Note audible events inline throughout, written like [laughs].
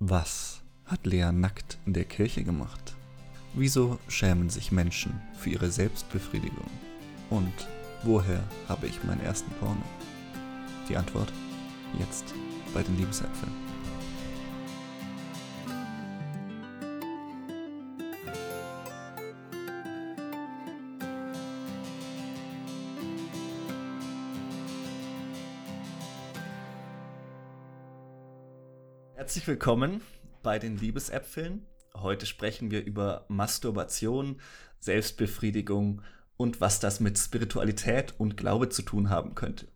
Was hat Lea nackt in der Kirche gemacht? Wieso schämen sich Menschen für ihre Selbstbefriedigung? Und woher habe ich meinen ersten Porno? Die Antwort jetzt bei den Liebesäpfeln. Willkommen bei den Liebesäpfeln. Heute sprechen wir über Masturbation, Selbstbefriedigung und was das mit Spiritualität und Glaube zu tun haben könnte.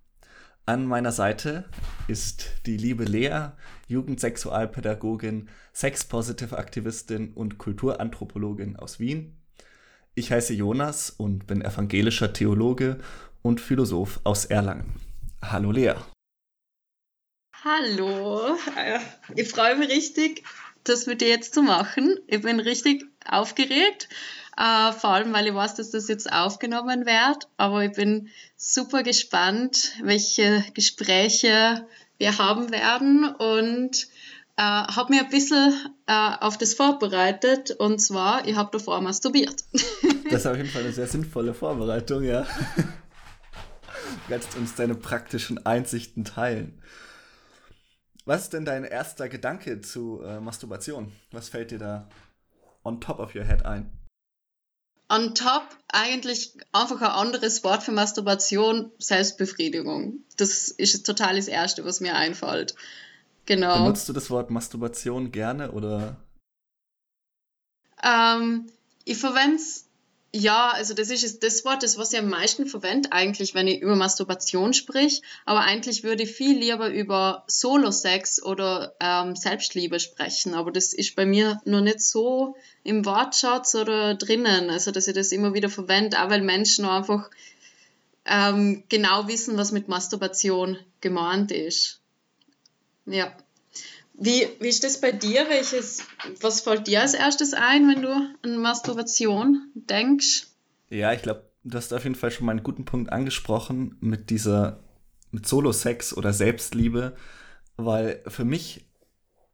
An meiner Seite ist die liebe Lea, Jugendsexualpädagogin, Sex-Positive-Aktivistin und Kulturanthropologin aus Wien. Ich heiße Jonas und bin evangelischer Theologe und Philosoph aus Erlangen. Hallo Lea. Hallo, äh, ich freue mich richtig, das mit dir jetzt zu machen. Ich bin richtig aufgeregt, äh, vor allem weil ich weiß, dass das jetzt aufgenommen wird. Aber ich bin super gespannt, welche Gespräche wir haben werden und äh, habe mir ein bisschen äh, auf das vorbereitet. Und zwar, ich habe davor masturbiert. [laughs] das ist auf jeden Fall eine sehr sinnvolle Vorbereitung, ja. [laughs] Du kannst uns deine praktischen Einsichten teilen. Was ist denn dein erster Gedanke zu äh, Masturbation? Was fällt dir da on top of your head ein? On top eigentlich einfach ein anderes Wort für Masturbation, Selbstbefriedigung. Das ist total das Erste, was mir einfällt. Genau. Benutzt du das Wort Masturbation gerne oder? Ähm, ich verwende es ja, also das ist das Wort, das was ich am meisten verwende eigentlich, wenn ich über Masturbation sprich. Aber eigentlich würde ich viel lieber über Solo-Sex oder ähm, Selbstliebe sprechen. Aber das ist bei mir noch nicht so im Wortschatz oder drinnen. Also dass ich das immer wieder verwende, auch weil Menschen einfach ähm, genau wissen, was mit Masturbation gemeint ist. Ja. Wie, wie ist das bei dir? Welches, was fällt dir als erstes ein, wenn du an Masturbation denkst? Ja, ich glaube, du hast auf jeden Fall schon mal einen guten Punkt angesprochen mit dieser, mit Solo-Sex oder Selbstliebe, weil für mich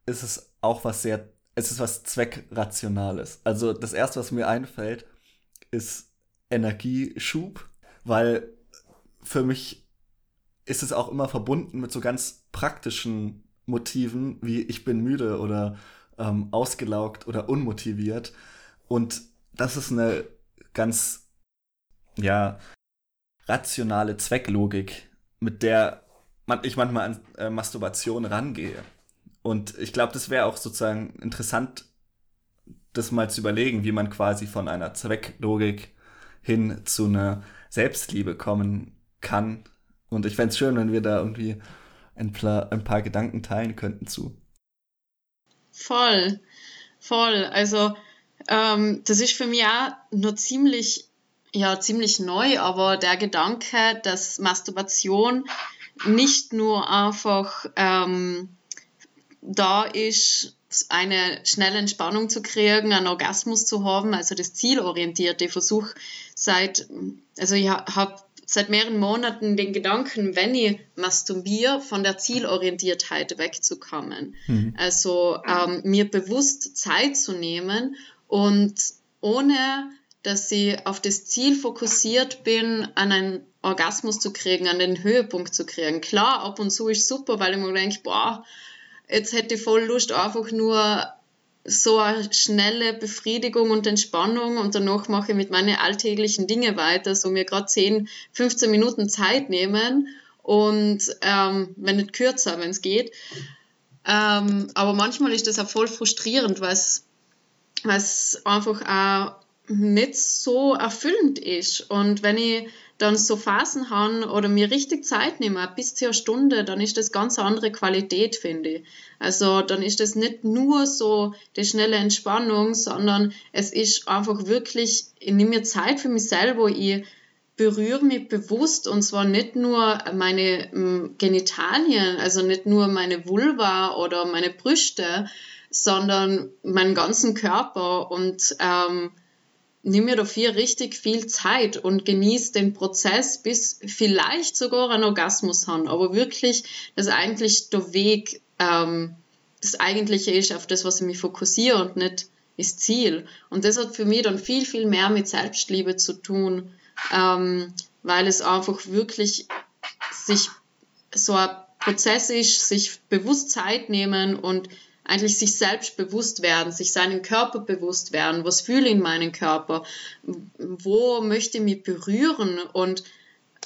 ist es auch was sehr, es ist was Zweckrationales. Also das erste, was mir einfällt, ist Energieschub, weil für mich ist es auch immer verbunden mit so ganz praktischen Motiven wie ich bin müde oder ähm, ausgelaugt oder unmotiviert. Und das ist eine ganz, ja, rationale Zwecklogik, mit der man, ich manchmal an äh, Masturbation rangehe. Und ich glaube, das wäre auch sozusagen interessant, das mal zu überlegen, wie man quasi von einer Zwecklogik hin zu einer Selbstliebe kommen kann. Und ich fände es schön, wenn wir da irgendwie ein paar, ein paar Gedanken teilen könnten zu. Voll, voll. Also ähm, das ist für mich auch nur ziemlich, ja, ziemlich neu, aber der Gedanke, dass Masturbation nicht nur einfach ähm, da ist, eine schnelle Entspannung zu kriegen, einen Orgasmus zu haben, also das zielorientierte. Ich versuche seit, also ich habe seit mehreren Monaten den Gedanken, wenn ich masturbiere, von der Zielorientiertheit wegzukommen. Mhm. Also ähm, mir bewusst Zeit zu nehmen und ohne dass ich auf das Ziel fokussiert bin, an einen Orgasmus zu kriegen, an den Höhepunkt zu kriegen. Klar, ab und zu ist super, weil ich mir denke, boah, jetzt hätte ich voll Lust, einfach nur so eine schnelle Befriedigung und Entspannung und danach mache ich mit meinen alltäglichen Dingen weiter, so mir gerade 10, 15 Minuten Zeit nehmen und ähm, wenn nicht kürzer, wenn es geht. Ähm, aber manchmal ist das auch voll frustrierend, weil es einfach auch nicht so erfüllend ist. Und wenn ich dann so Phasen habe oder mir richtig Zeit nehme, bis zu einer Stunde, dann ist das ganz andere Qualität, finde ich. Also dann ist das nicht nur so die schnelle Entspannung, sondern es ist einfach wirklich, ich nehme mir Zeit für mich selber, ich berühre mich bewusst und zwar nicht nur meine ähm, Genitalien, also nicht nur meine Vulva oder meine Brüste, sondern meinen ganzen Körper und ähm, nimm mir dafür richtig viel Zeit und genieß den Prozess, bis vielleicht sogar ein Orgasmus haben. Aber wirklich, dass eigentlich der Weg ähm, das Eigentliche ist, auf das, was ich mich fokussiere und nicht das Ziel. Und das hat für mich dann viel, viel mehr mit Selbstliebe zu tun, ähm, weil es einfach wirklich sich so ein Prozess ist, sich bewusst Zeit nehmen und eigentlich sich selbst bewusst werden, sich seinen Körper bewusst werden, was fühle ich in meinem Körper, wo möchte ich mich berühren? Und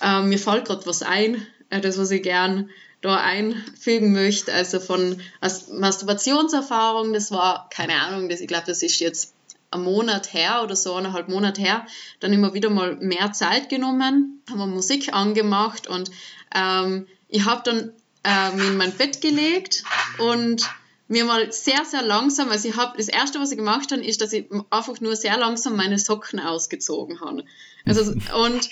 äh, mir fällt gerade was ein, äh, das was ich gern da einfügen möchte, also von als Masturbationserfahrung, das war, keine Ahnung, das, ich glaube, das ist jetzt ein Monat her oder so, eineinhalb Monat her, dann immer wieder mal mehr Zeit genommen, haben wir Musik angemacht und ähm, ich habe dann äh, in mein Bett gelegt und mir mal sehr, sehr langsam, also ich habe, das erste, was ich gemacht habe, ist, dass ich einfach nur sehr langsam meine Socken ausgezogen habe. Also, und,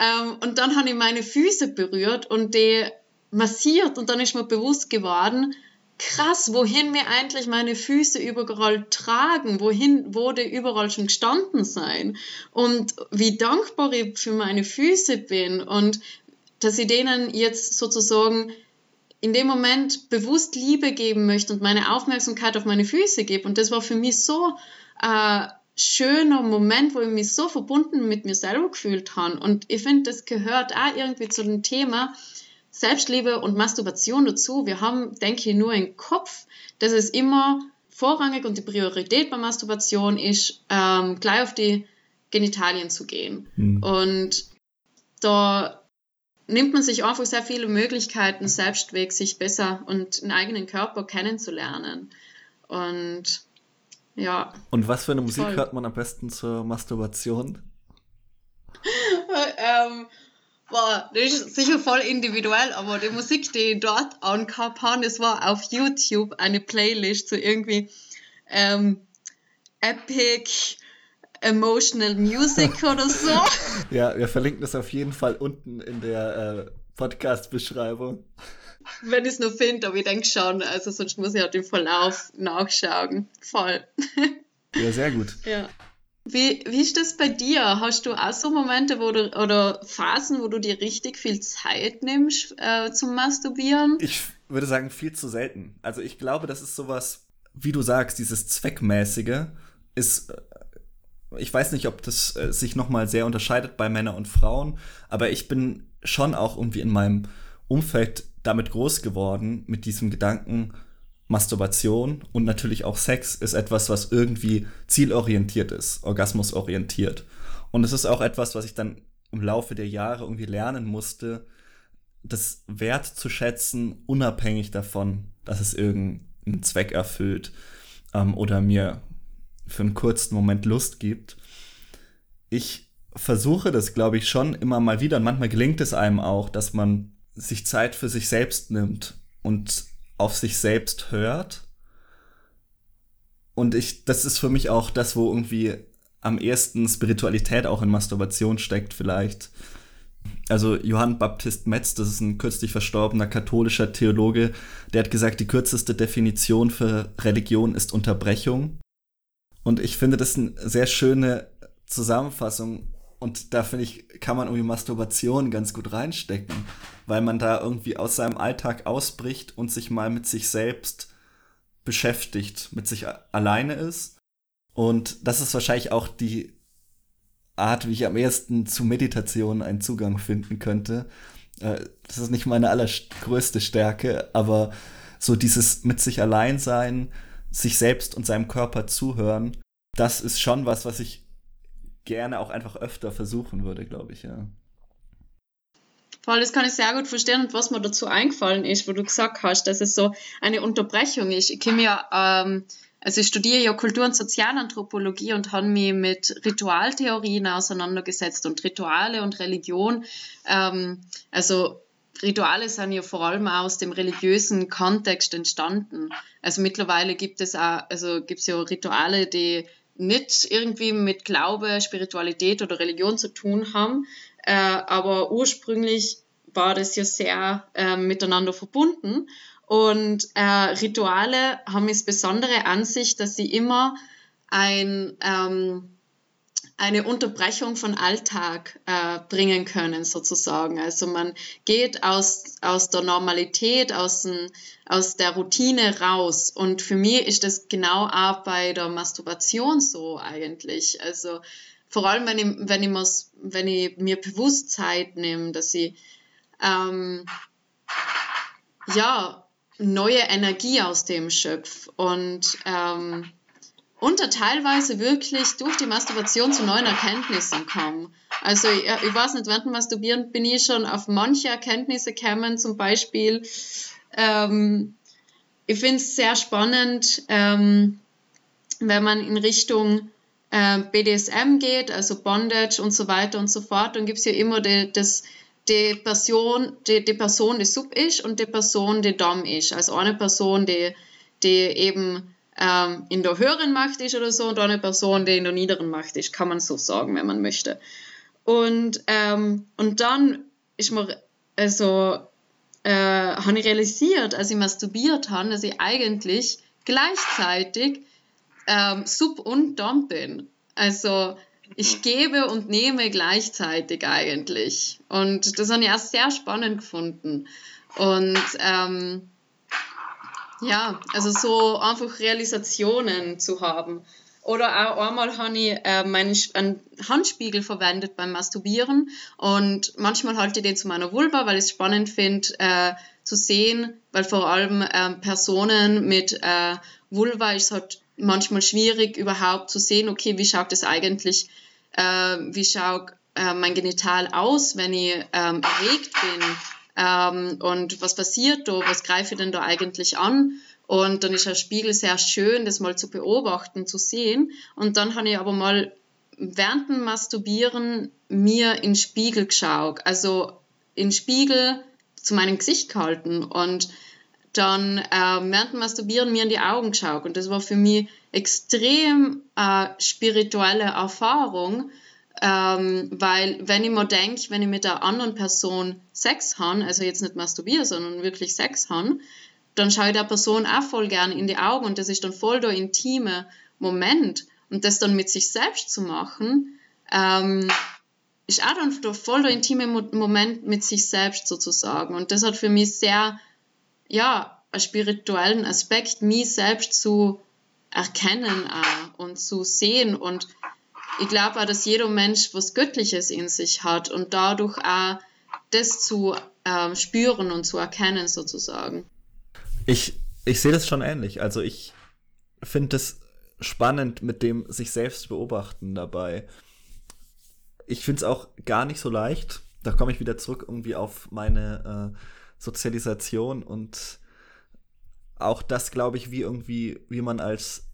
ähm, und dann habe ich meine Füße berührt und die massiert und dann ist mir bewusst geworden, krass, wohin mir eigentlich meine Füße überall tragen, wohin wurde überall schon gestanden sein und wie dankbar ich für meine Füße bin und dass ich denen jetzt sozusagen in dem Moment bewusst Liebe geben möchte und meine Aufmerksamkeit auf meine Füße gebe. Und das war für mich so ein äh, schöner Moment, wo ich mich so verbunden mit mir selber gefühlt habe. Und ich finde, das gehört auch irgendwie zu dem Thema, Selbstliebe und Masturbation dazu. Wir haben, denke ich, nur im Kopf, dass es immer vorrangig und die Priorität bei Masturbation ist, ähm, gleich auf die Genitalien zu gehen. Mhm. Und da nimmt man sich einfach sehr viele Möglichkeiten, selbstweg sich besser und den eigenen Körper kennenzulernen. Und ja. Und was für eine Musik voll. hört man am besten zur Masturbation? [laughs] ähm, Boah, das ist sicher voll individuell, aber die Musik, die ich dort angehabt habe, das war auf YouTube eine Playlist so irgendwie ähm, Epic Emotional Music oder so. [laughs] ja, wir verlinken das auf jeden Fall unten in der äh, Podcast-Beschreibung. Wenn ich es nur finde, aber ich denke schon, also sonst muss ich halt den Verlauf nachschauen. Voll. [laughs] ja, sehr gut. Ja. Wie, wie ist das bei dir? Hast du auch so Momente wo du, oder Phasen, wo du dir richtig viel Zeit nimmst äh, zum Masturbieren? Ich würde sagen, viel zu selten. Also ich glaube, das ist sowas, wie du sagst, dieses Zweckmäßige ist. Ich weiß nicht, ob das äh, sich nochmal sehr unterscheidet bei Männern und Frauen, aber ich bin schon auch irgendwie in meinem Umfeld damit groß geworden, mit diesem Gedanken, Masturbation und natürlich auch Sex ist etwas, was irgendwie zielorientiert ist, orgasmusorientiert. Und es ist auch etwas, was ich dann im Laufe der Jahre irgendwie lernen musste, das Wert zu schätzen, unabhängig davon, dass es irgendeinen Zweck erfüllt ähm, oder mir für einen kurzen Moment Lust gibt. Ich versuche das, glaube ich, schon immer mal wieder und manchmal gelingt es einem auch, dass man sich Zeit für sich selbst nimmt und auf sich selbst hört. Und ich, das ist für mich auch das, wo irgendwie am ehesten Spiritualität auch in Masturbation steckt, vielleicht. Also Johann Baptist Metz, das ist ein kürzlich verstorbener katholischer Theologe, der hat gesagt, die kürzeste Definition für Religion ist Unterbrechung. Und ich finde das eine sehr schöne Zusammenfassung. Und da finde ich, kann man irgendwie Masturbation ganz gut reinstecken weil man da irgendwie aus seinem Alltag ausbricht und sich mal mit sich selbst beschäftigt, mit sich alleine ist. Und das ist wahrscheinlich auch die Art, wie ich am ehesten zu Meditation einen Zugang finden könnte. Äh, das ist nicht meine allergrößte Stärke, aber so dieses mit sich allein sein, sich selbst und seinem Körper zuhören, das ist schon was, was ich gerne auch einfach öfter versuchen würde, glaube ich, ja. Voll, das kann ich sehr gut verstehen und was mir dazu eingefallen ist, wo du gesagt hast, dass es so eine Unterbrechung ist. Ich komme ja, ähm, also ich studiere ja Kultur- und Sozialanthropologie und habe mich mit Ritualtheorien auseinandergesetzt und Rituale und Religion. Ähm, also Rituale sind ja vor allem aus dem religiösen Kontext entstanden. Also mittlerweile gibt es auch, also gibt es ja Rituale, die nicht irgendwie mit Glaube, Spiritualität oder Religion zu tun haben, äh, aber ursprünglich war das ja sehr äh, miteinander verbunden. Und äh, Rituale haben das Besondere an sich, dass sie immer ein, ähm, eine Unterbrechung von Alltag äh, bringen können, sozusagen. Also man geht aus, aus der Normalität, aus, den, aus der Routine raus. Und für mich ist das genau auch bei der Masturbation so eigentlich. Also vor allem, wenn ich, wenn ich, wenn ich mir bewusst Zeit nehme, dass ich ähm, ja, neue Energie aus dem schöpfe und ähm, und da teilweise wirklich durch die Masturbation zu neuen Erkenntnissen komme. Also ich, ich weiß nicht, während dem Masturbieren bin ich schon auf manche Erkenntnisse gekommen, zum Beispiel, ähm, ich finde es sehr spannend, ähm, wenn man in Richtung äh, BDSM geht, also Bondage und so weiter und so fort, dann gibt es ja immer die, das, die Person, die, die Person, die Sub ist und die Person, die Dom ist. Also eine Person, die, die eben ähm, in der höheren Macht ist oder so und eine Person, die in der niederen Macht ist, kann man so sagen, wenn man möchte. Und, ähm, und dann ist mir, also, äh, habe ich realisiert, als ich masturbiert habe, dass ich eigentlich gleichzeitig ähm, Sub und Dom bin. Also, ich gebe und nehme gleichzeitig eigentlich. Und das habe ich auch sehr spannend gefunden. Und ähm, ja, also so einfach Realisationen zu haben. Oder auch einmal habe ich äh, einen Handspiegel verwendet beim Masturbieren und manchmal halte ich den zu meiner Vulva, weil ich es spannend finde äh, zu sehen, weil vor allem äh, Personen mit äh, Vulva ist halt manchmal schwierig überhaupt zu sehen, okay, wie schaut das eigentlich, äh, wie schaut mein Genital aus, wenn ich ähm, erregt bin ähm, und was passiert da, was greife ich denn da eigentlich an? Und dann ist der Spiegel sehr schön, das mal zu beobachten, zu sehen. Und dann habe ich aber mal während dem Masturbieren mir in den Spiegel geschaut, also in den Spiegel zu meinem Gesicht gehalten und dann äh, während dem Masturbieren mir in die Augen geschaut. Und das war für mich extrem äh, spirituelle Erfahrung, ähm, weil wenn ich mir denke, wenn ich mit einer anderen Person Sex habe, also jetzt nicht masturbiere, sondern wirklich Sex habe, dann schaue ich der Person auch voll gern in die Augen und das ist dann voll der intime Moment. Und das dann mit sich selbst zu machen, ähm, ist auch dann voll der intime Moment mit sich selbst sozusagen. Und das hat für mich sehr, ja, einen spirituellen Aspekt, mich selbst zu erkennen auch und zu sehen und ich glaube auch, dass jeder Mensch was Göttliches in sich hat und dadurch auch das zu äh, spüren und zu erkennen sozusagen. Ich, ich sehe das schon ähnlich. Also ich finde es spannend mit dem sich selbst beobachten dabei. Ich finde es auch gar nicht so leicht. Da komme ich wieder zurück irgendwie auf meine äh, Sozialisation und auch das, glaube ich, wie irgendwie, wie man als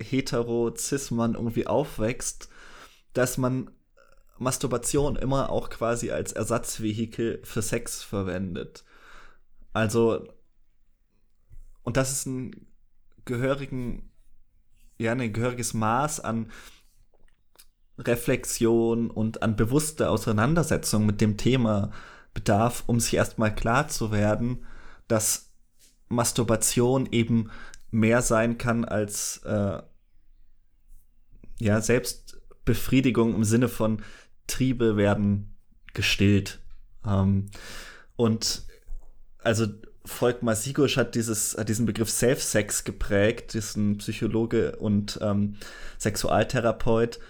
hetero-cis-Mann irgendwie aufwächst, dass man Masturbation immer auch quasi als Ersatzvehikel für Sex verwendet. Also, und das ist ein gehörigen, ja, ein gehöriges Maß an Reflexion und an bewusster Auseinandersetzung mit dem Thema bedarf, um sich erstmal klar zu werden, dass Masturbation eben mehr sein kann als äh, ja selbst Befriedigung im Sinne von Triebe werden gestillt. Ähm, und also Volkmar Sigusch hat dieses, hat diesen Begriff Self-Sex geprägt, ein Psychologe und ähm, Sexualtherapeut,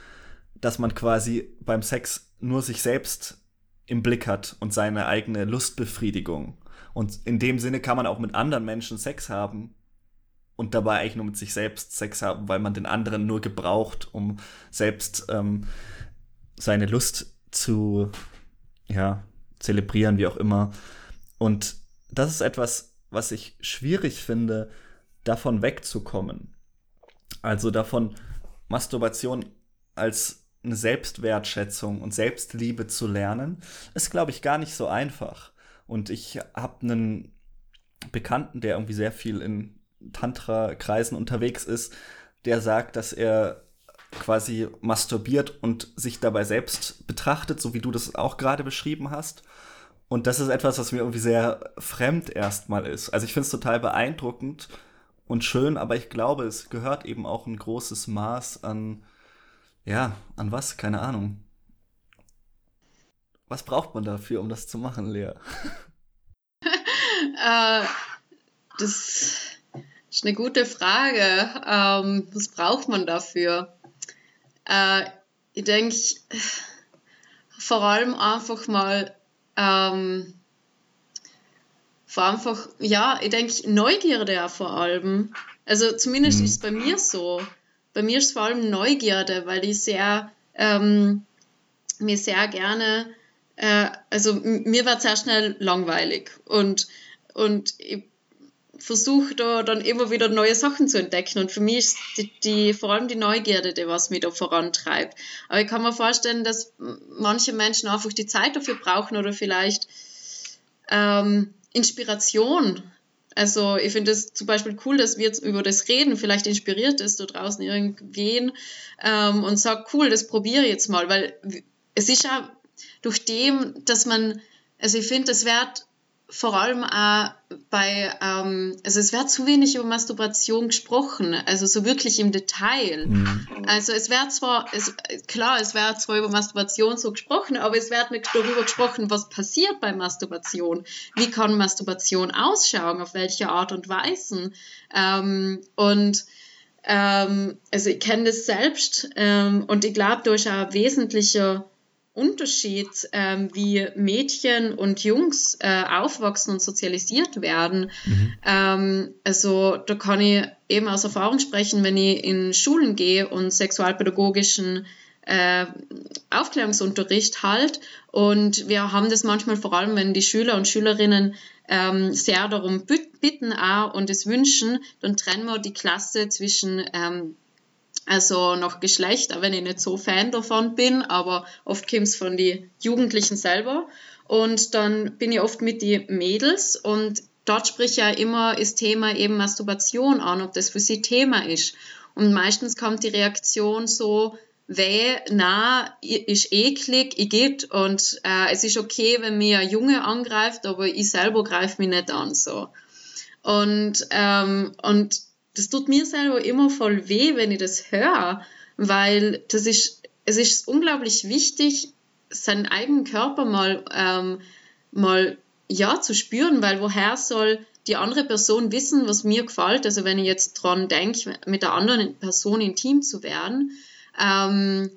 dass man quasi beim Sex nur sich selbst im Blick hat und seine eigene Lustbefriedigung. Und in dem Sinne kann man auch mit anderen Menschen Sex haben, und dabei eigentlich nur mit sich selbst Sex haben, weil man den anderen nur gebraucht, um selbst ähm, seine Lust zu ja, zelebrieren, wie auch immer. Und das ist etwas, was ich schwierig finde, davon wegzukommen. Also davon Masturbation als eine Selbstwertschätzung und Selbstliebe zu lernen, ist, glaube ich, gar nicht so einfach. Und ich habe einen Bekannten, der irgendwie sehr viel in Tantra-Kreisen unterwegs ist, der sagt, dass er quasi masturbiert und sich dabei selbst betrachtet, so wie du das auch gerade beschrieben hast. Und das ist etwas, was mir irgendwie sehr fremd erstmal ist. Also ich finde es total beeindruckend und schön, aber ich glaube, es gehört eben auch ein großes Maß an Ja, an was? Keine Ahnung. Was braucht man dafür, um das zu machen, Lea? [laughs] äh, das ist eine gute Frage. Ähm, was braucht man dafür? Äh, ich denke, vor allem einfach mal, ähm, vor einfach, ja, ich denke, Neugierde ja vor allem. Also zumindest mhm. ist es bei mir so. Bei mir ist es vor allem Neugierde, weil ich sehr, ähm, mir sehr gerne, äh, also mir war sehr schnell langweilig und, und ich versuche da dann immer wieder neue Sachen zu entdecken. Und für mich ist die, die, vor allem die Neugierde, die was mich da vorantreibt. Aber ich kann mir vorstellen, dass manche Menschen einfach die Zeit dafür brauchen oder vielleicht ähm, Inspiration. Also ich finde es zum Beispiel cool, dass wir jetzt über das reden. Vielleicht inspiriert es da draußen irgendwen ähm, und sagt, cool, das probiere ich jetzt mal. Weil es ist ja durch dem, dass man, also ich finde, es wird vor allem auch bei, ähm, also es wird zu wenig über Masturbation gesprochen, also so wirklich im Detail. Mhm. Also es wird zwar, es, klar, es wird zwar über Masturbation so gesprochen, aber es wird nicht darüber gesprochen, was passiert bei Masturbation. Wie kann Masturbation ausschauen, auf welche Art und Weise. Ähm, und ähm, also ich kenne das selbst ähm, und ich glaube, auch ein wesentlicher Unterschied, ähm, wie Mädchen und Jungs äh, aufwachsen und sozialisiert werden. Mhm. Ähm, also da kann ich eben aus Erfahrung sprechen, wenn ich in Schulen gehe und sexualpädagogischen äh, Aufklärungsunterricht halt. Und wir haben das manchmal vor allem, wenn die Schüler und Schülerinnen ähm, sehr darum bitten auch und es wünschen, dann trennen wir die Klasse zwischen ähm, also nach Geschlecht, auch wenn ich nicht so Fan davon bin, aber oft kommt es von den Jugendlichen selber. Und dann bin ich oft mit den Mädels und dort spricht ja immer das Thema eben Masturbation an, ob das für sie Thema ist. Und meistens kommt die Reaktion so, weh, na, ist eklig, ich geht und äh, es ist okay, wenn mir ein Junge angreift, aber ich selber greife mich nicht an, so. Und, ähm, und das tut mir selber immer voll weh, wenn ich das höre, weil das ist, es ist unglaublich wichtig, seinen eigenen Körper mal, ähm, mal ja zu spüren, weil woher soll die andere Person wissen, was mir gefällt? Also wenn ich jetzt dran denke, mit der anderen Person intim zu werden, ähm,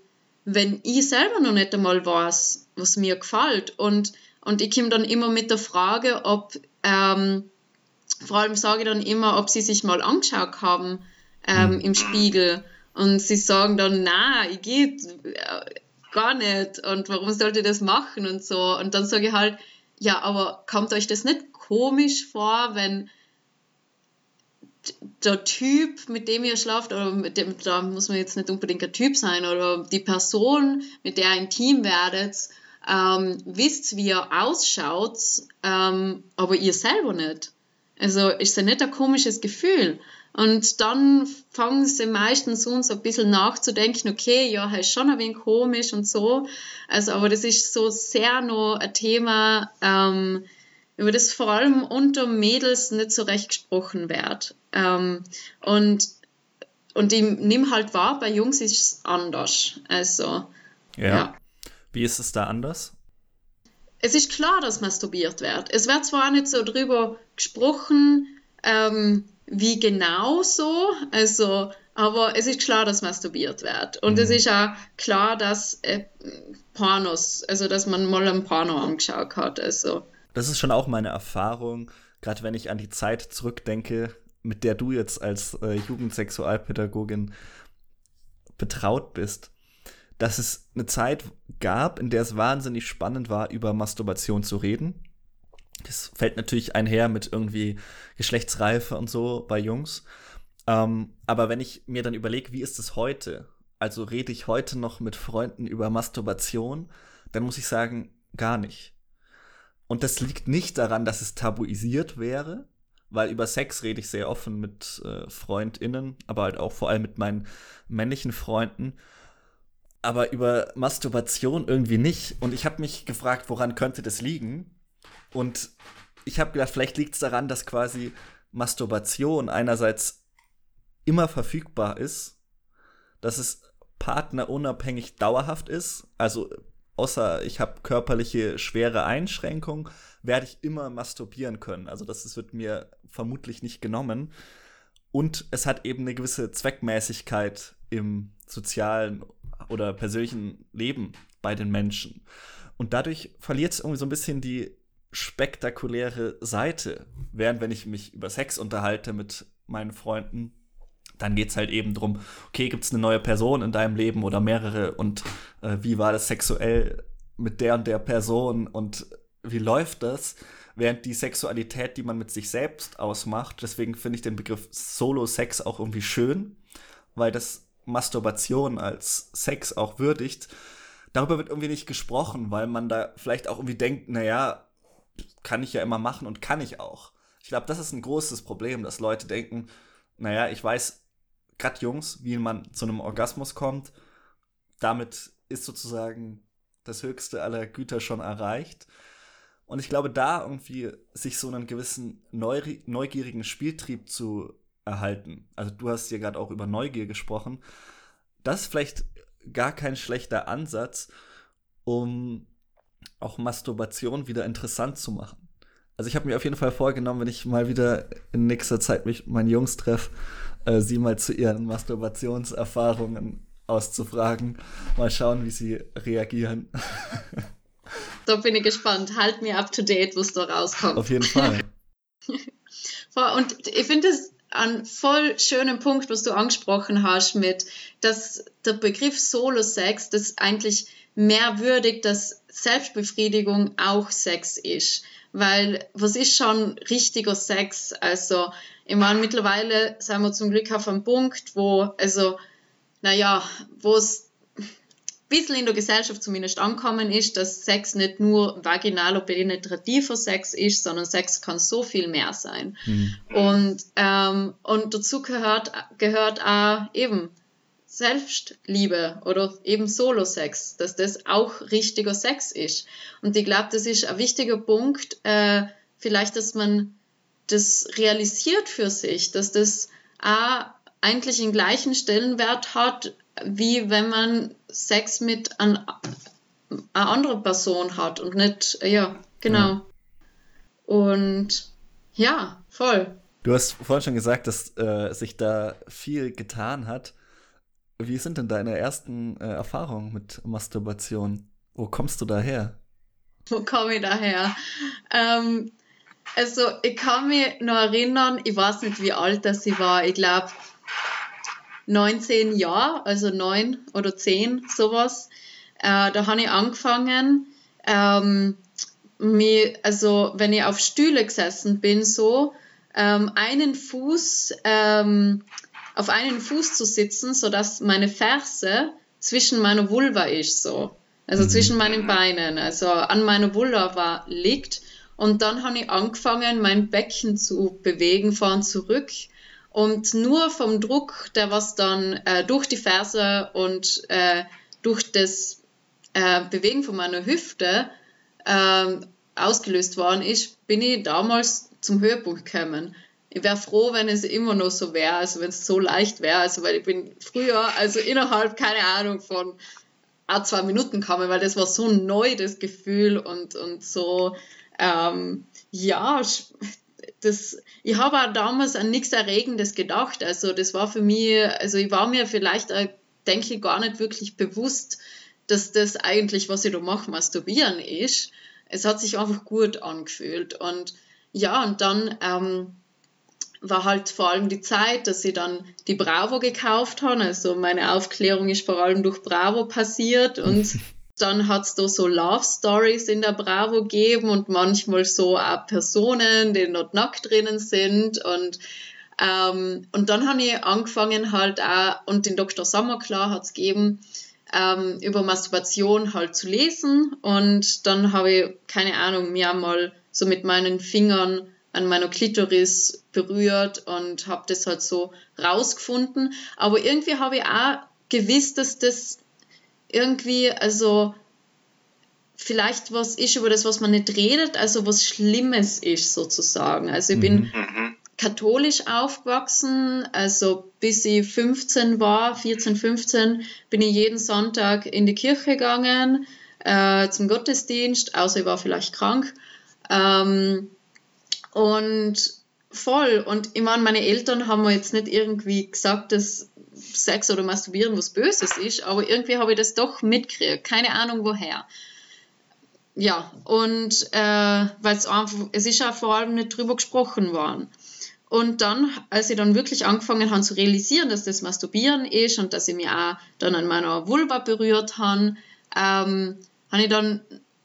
wenn ich selber noch nicht einmal weiß, was mir gefällt und und ich komme dann immer mit der Frage, ob ähm, vor allem sage ich dann immer, ob sie sich mal angeschaut haben ähm, mhm. im Spiegel. Und sie sagen dann, na, ich geht äh, gar nicht. Und warum sollte ich das machen und so. Und dann sage ich halt, ja, aber kommt euch das nicht komisch vor, wenn der Typ, mit dem ihr schlaft, oder mit dem, da muss man jetzt nicht unbedingt ein Typ sein, oder die Person, mit der ihr intim werdet, ähm, wisst, wie ihr ausschaut, ähm, aber ihr selber nicht. Also ist ja nicht ein komisches Gefühl. Und dann fangen sie meistens uns ein bisschen nachzudenken, okay, ja, ist schon ein wenig komisch und so. Also, aber das ist so sehr noch ein Thema, ähm, über das vor allem unter Mädels nicht so recht gesprochen wird. Ähm, und, und ich nehme halt wahr, bei Jungs ist es anders. Also, ja. ja. Wie ist es da anders? Es ist klar, dass masturbiert wird. Es wird zwar nicht so drüber gesprochen, ähm, wie genau so, also, aber es ist klar, dass masturbiert wird. Und mhm. es ist auch klar, dass äh, Pornos, also dass man mal ein Porno angeschaut hat. Also. Das ist schon auch meine Erfahrung, gerade wenn ich an die Zeit zurückdenke, mit der du jetzt als äh, Jugendsexualpädagogin betraut bist dass es eine Zeit gab, in der es wahnsinnig spannend war, über Masturbation zu reden. Das fällt natürlich einher mit irgendwie Geschlechtsreife und so bei Jungs. Ähm, aber wenn ich mir dann überlege, wie ist es heute? Also rede ich heute noch mit Freunden über Masturbation, dann muss ich sagen, gar nicht. Und das liegt nicht daran, dass es tabuisiert wäre, weil über Sex rede ich sehr offen mit äh, FreundInnen, aber halt auch vor allem mit meinen männlichen Freunden aber über Masturbation irgendwie nicht. Und ich habe mich gefragt, woran könnte das liegen? Und ich habe gedacht, vielleicht liegt es daran, dass quasi Masturbation einerseits immer verfügbar ist, dass es partnerunabhängig dauerhaft ist. Also außer ich habe körperliche schwere Einschränkungen, werde ich immer masturbieren können. Also das, das wird mir vermutlich nicht genommen. Und es hat eben eine gewisse Zweckmäßigkeit im sozialen oder persönlichen Leben bei den Menschen. Und dadurch verliert es irgendwie so ein bisschen die spektakuläre Seite. Während wenn ich mich über Sex unterhalte mit meinen Freunden, dann geht es halt eben darum, okay, gibt es eine neue Person in deinem Leben oder mehrere und äh, wie war das sexuell mit der und der Person und wie läuft das? Während die Sexualität, die man mit sich selbst ausmacht, deswegen finde ich den Begriff Solo-Sex auch irgendwie schön, weil das Masturbation als Sex auch würdigt. Darüber wird irgendwie nicht gesprochen, weil man da vielleicht auch irgendwie denkt, naja, kann ich ja immer machen und kann ich auch. Ich glaube, das ist ein großes Problem, dass Leute denken, naja, ich weiß, gerade Jungs, wie man zu einem Orgasmus kommt, damit ist sozusagen das höchste aller Güter schon erreicht. Und ich glaube, da irgendwie sich so einen gewissen neugierigen Spieltrieb zu erhalten. Also du hast ja gerade auch über Neugier gesprochen. Das ist vielleicht gar kein schlechter Ansatz, um auch Masturbation wieder interessant zu machen. Also ich habe mir auf jeden Fall vorgenommen, wenn ich mal wieder in nächster Zeit mich mit meinen Jungs treffe, äh, sie mal zu ihren Masturbationserfahrungen auszufragen. Mal schauen, wie sie reagieren. [laughs] da bin ich gespannt. Halt mir up to date, was da rauskommt. Auf jeden Fall. [laughs] Und ich finde es einen voll schönen Punkt, was du angesprochen hast, mit, dass der Begriff Solo-Sex das eigentlich mehr würdigt, dass Selbstbefriedigung auch Sex ist. Weil was ist schon richtiger Sex? Also, ich meine, mittlerweile sind wir zum Glück auf einem Punkt, wo, also, naja, wo es bisschen in der Gesellschaft zumindest ankommen ist, dass Sex nicht nur vaginal oder penetrativer Sex ist, sondern Sex kann so viel mehr sein. Mhm. Und, ähm, und dazu gehört, gehört auch eben Selbstliebe oder eben Solo-Sex, dass das auch richtiger Sex ist. Und ich glaube, das ist ein wichtiger Punkt, äh, vielleicht, dass man das realisiert für sich, dass das auch eigentlich den gleichen Stellenwert hat, wie wenn man Sex mit an, einer anderen Person hat und nicht, ja, genau. Ja. Und ja, voll. Du hast vorhin schon gesagt, dass äh, sich da viel getan hat. Wie sind denn deine ersten äh, Erfahrungen mit Masturbation? Wo kommst du daher? Wo komme ich daher? Ähm, also, ich kann mich noch erinnern, ich weiß nicht, wie alt das ich war. Ich glaube, 19 Jahre, also 9 oder 10, sowas. Äh, da habe ich angefangen, ähm, mich, also wenn ich auf Stühle gesessen bin, so ähm, einen Fuß ähm, auf einen Fuß zu sitzen, sodass meine Ferse zwischen meiner Vulva ist, so. Also mhm. zwischen meinen Beinen, also an meiner Vulva liegt. Und dann habe ich angefangen, mein Becken zu bewegen, und zurück. Und nur vom Druck, der was dann äh, durch die Ferse und äh, durch das äh, Bewegen von meiner Hüfte ähm, ausgelöst worden ist, bin ich damals zum Höhepunkt gekommen. Ich wäre froh, wenn es immer noch so wäre, also wenn es so leicht wäre, also weil ich bin früher, also innerhalb, keine Ahnung, von ein, zwei Minuten gekommen, weil das war so neu, das Gefühl und, und so, ähm, ja, das, ich habe auch damals an nichts Erregendes gedacht. Also das war für mich, also ich war mir vielleicht, denke ich, gar nicht wirklich bewusst, dass das eigentlich, was ich da mache, masturbieren ist. Es hat sich einfach gut angefühlt. Und ja, und dann ähm, war halt vor allem die Zeit, dass ich dann die Bravo gekauft habe. Also meine Aufklärung ist vor allem durch Bravo passiert und [laughs] Dann hat es da so Love Stories in der Bravo gegeben und manchmal so auch Personen, die dort nackt drinnen sind. Und, ähm, und dann habe ich angefangen halt auch, und den Dr. Sommerklar hat es gegeben, ähm, über Masturbation halt zu lesen. Und dann habe ich, keine Ahnung, mir mal so mit meinen Fingern an meiner Klitoris berührt und habe das halt so rausgefunden. Aber irgendwie habe ich auch gewusst, dass das irgendwie, also vielleicht was ist über das, was man nicht redet, also was Schlimmes ist sozusagen. Also ich bin, mhm. katholisch aufgewachsen. Also bis ich 15 war, 14, 15, bin ich jeden Sonntag in die Kirche gegangen äh, zum Gottesdienst, außer ich war vielleicht krank. Ähm, und voll. Und ich meine, meine Eltern haben mir jetzt nicht irgendwie gesagt, dass Sex oder Masturbieren was Böses ist, aber irgendwie habe ich das doch mitgekriegt. Keine Ahnung woher. Ja, und äh, weil es einfach, es ist ja vor allem nicht drüber gesprochen worden. Und dann, als ich dann wirklich angefangen habe zu realisieren, dass das Masturbieren ist und dass ich mich auch dann an meiner Vulva berührt habe, ähm, habe ich dann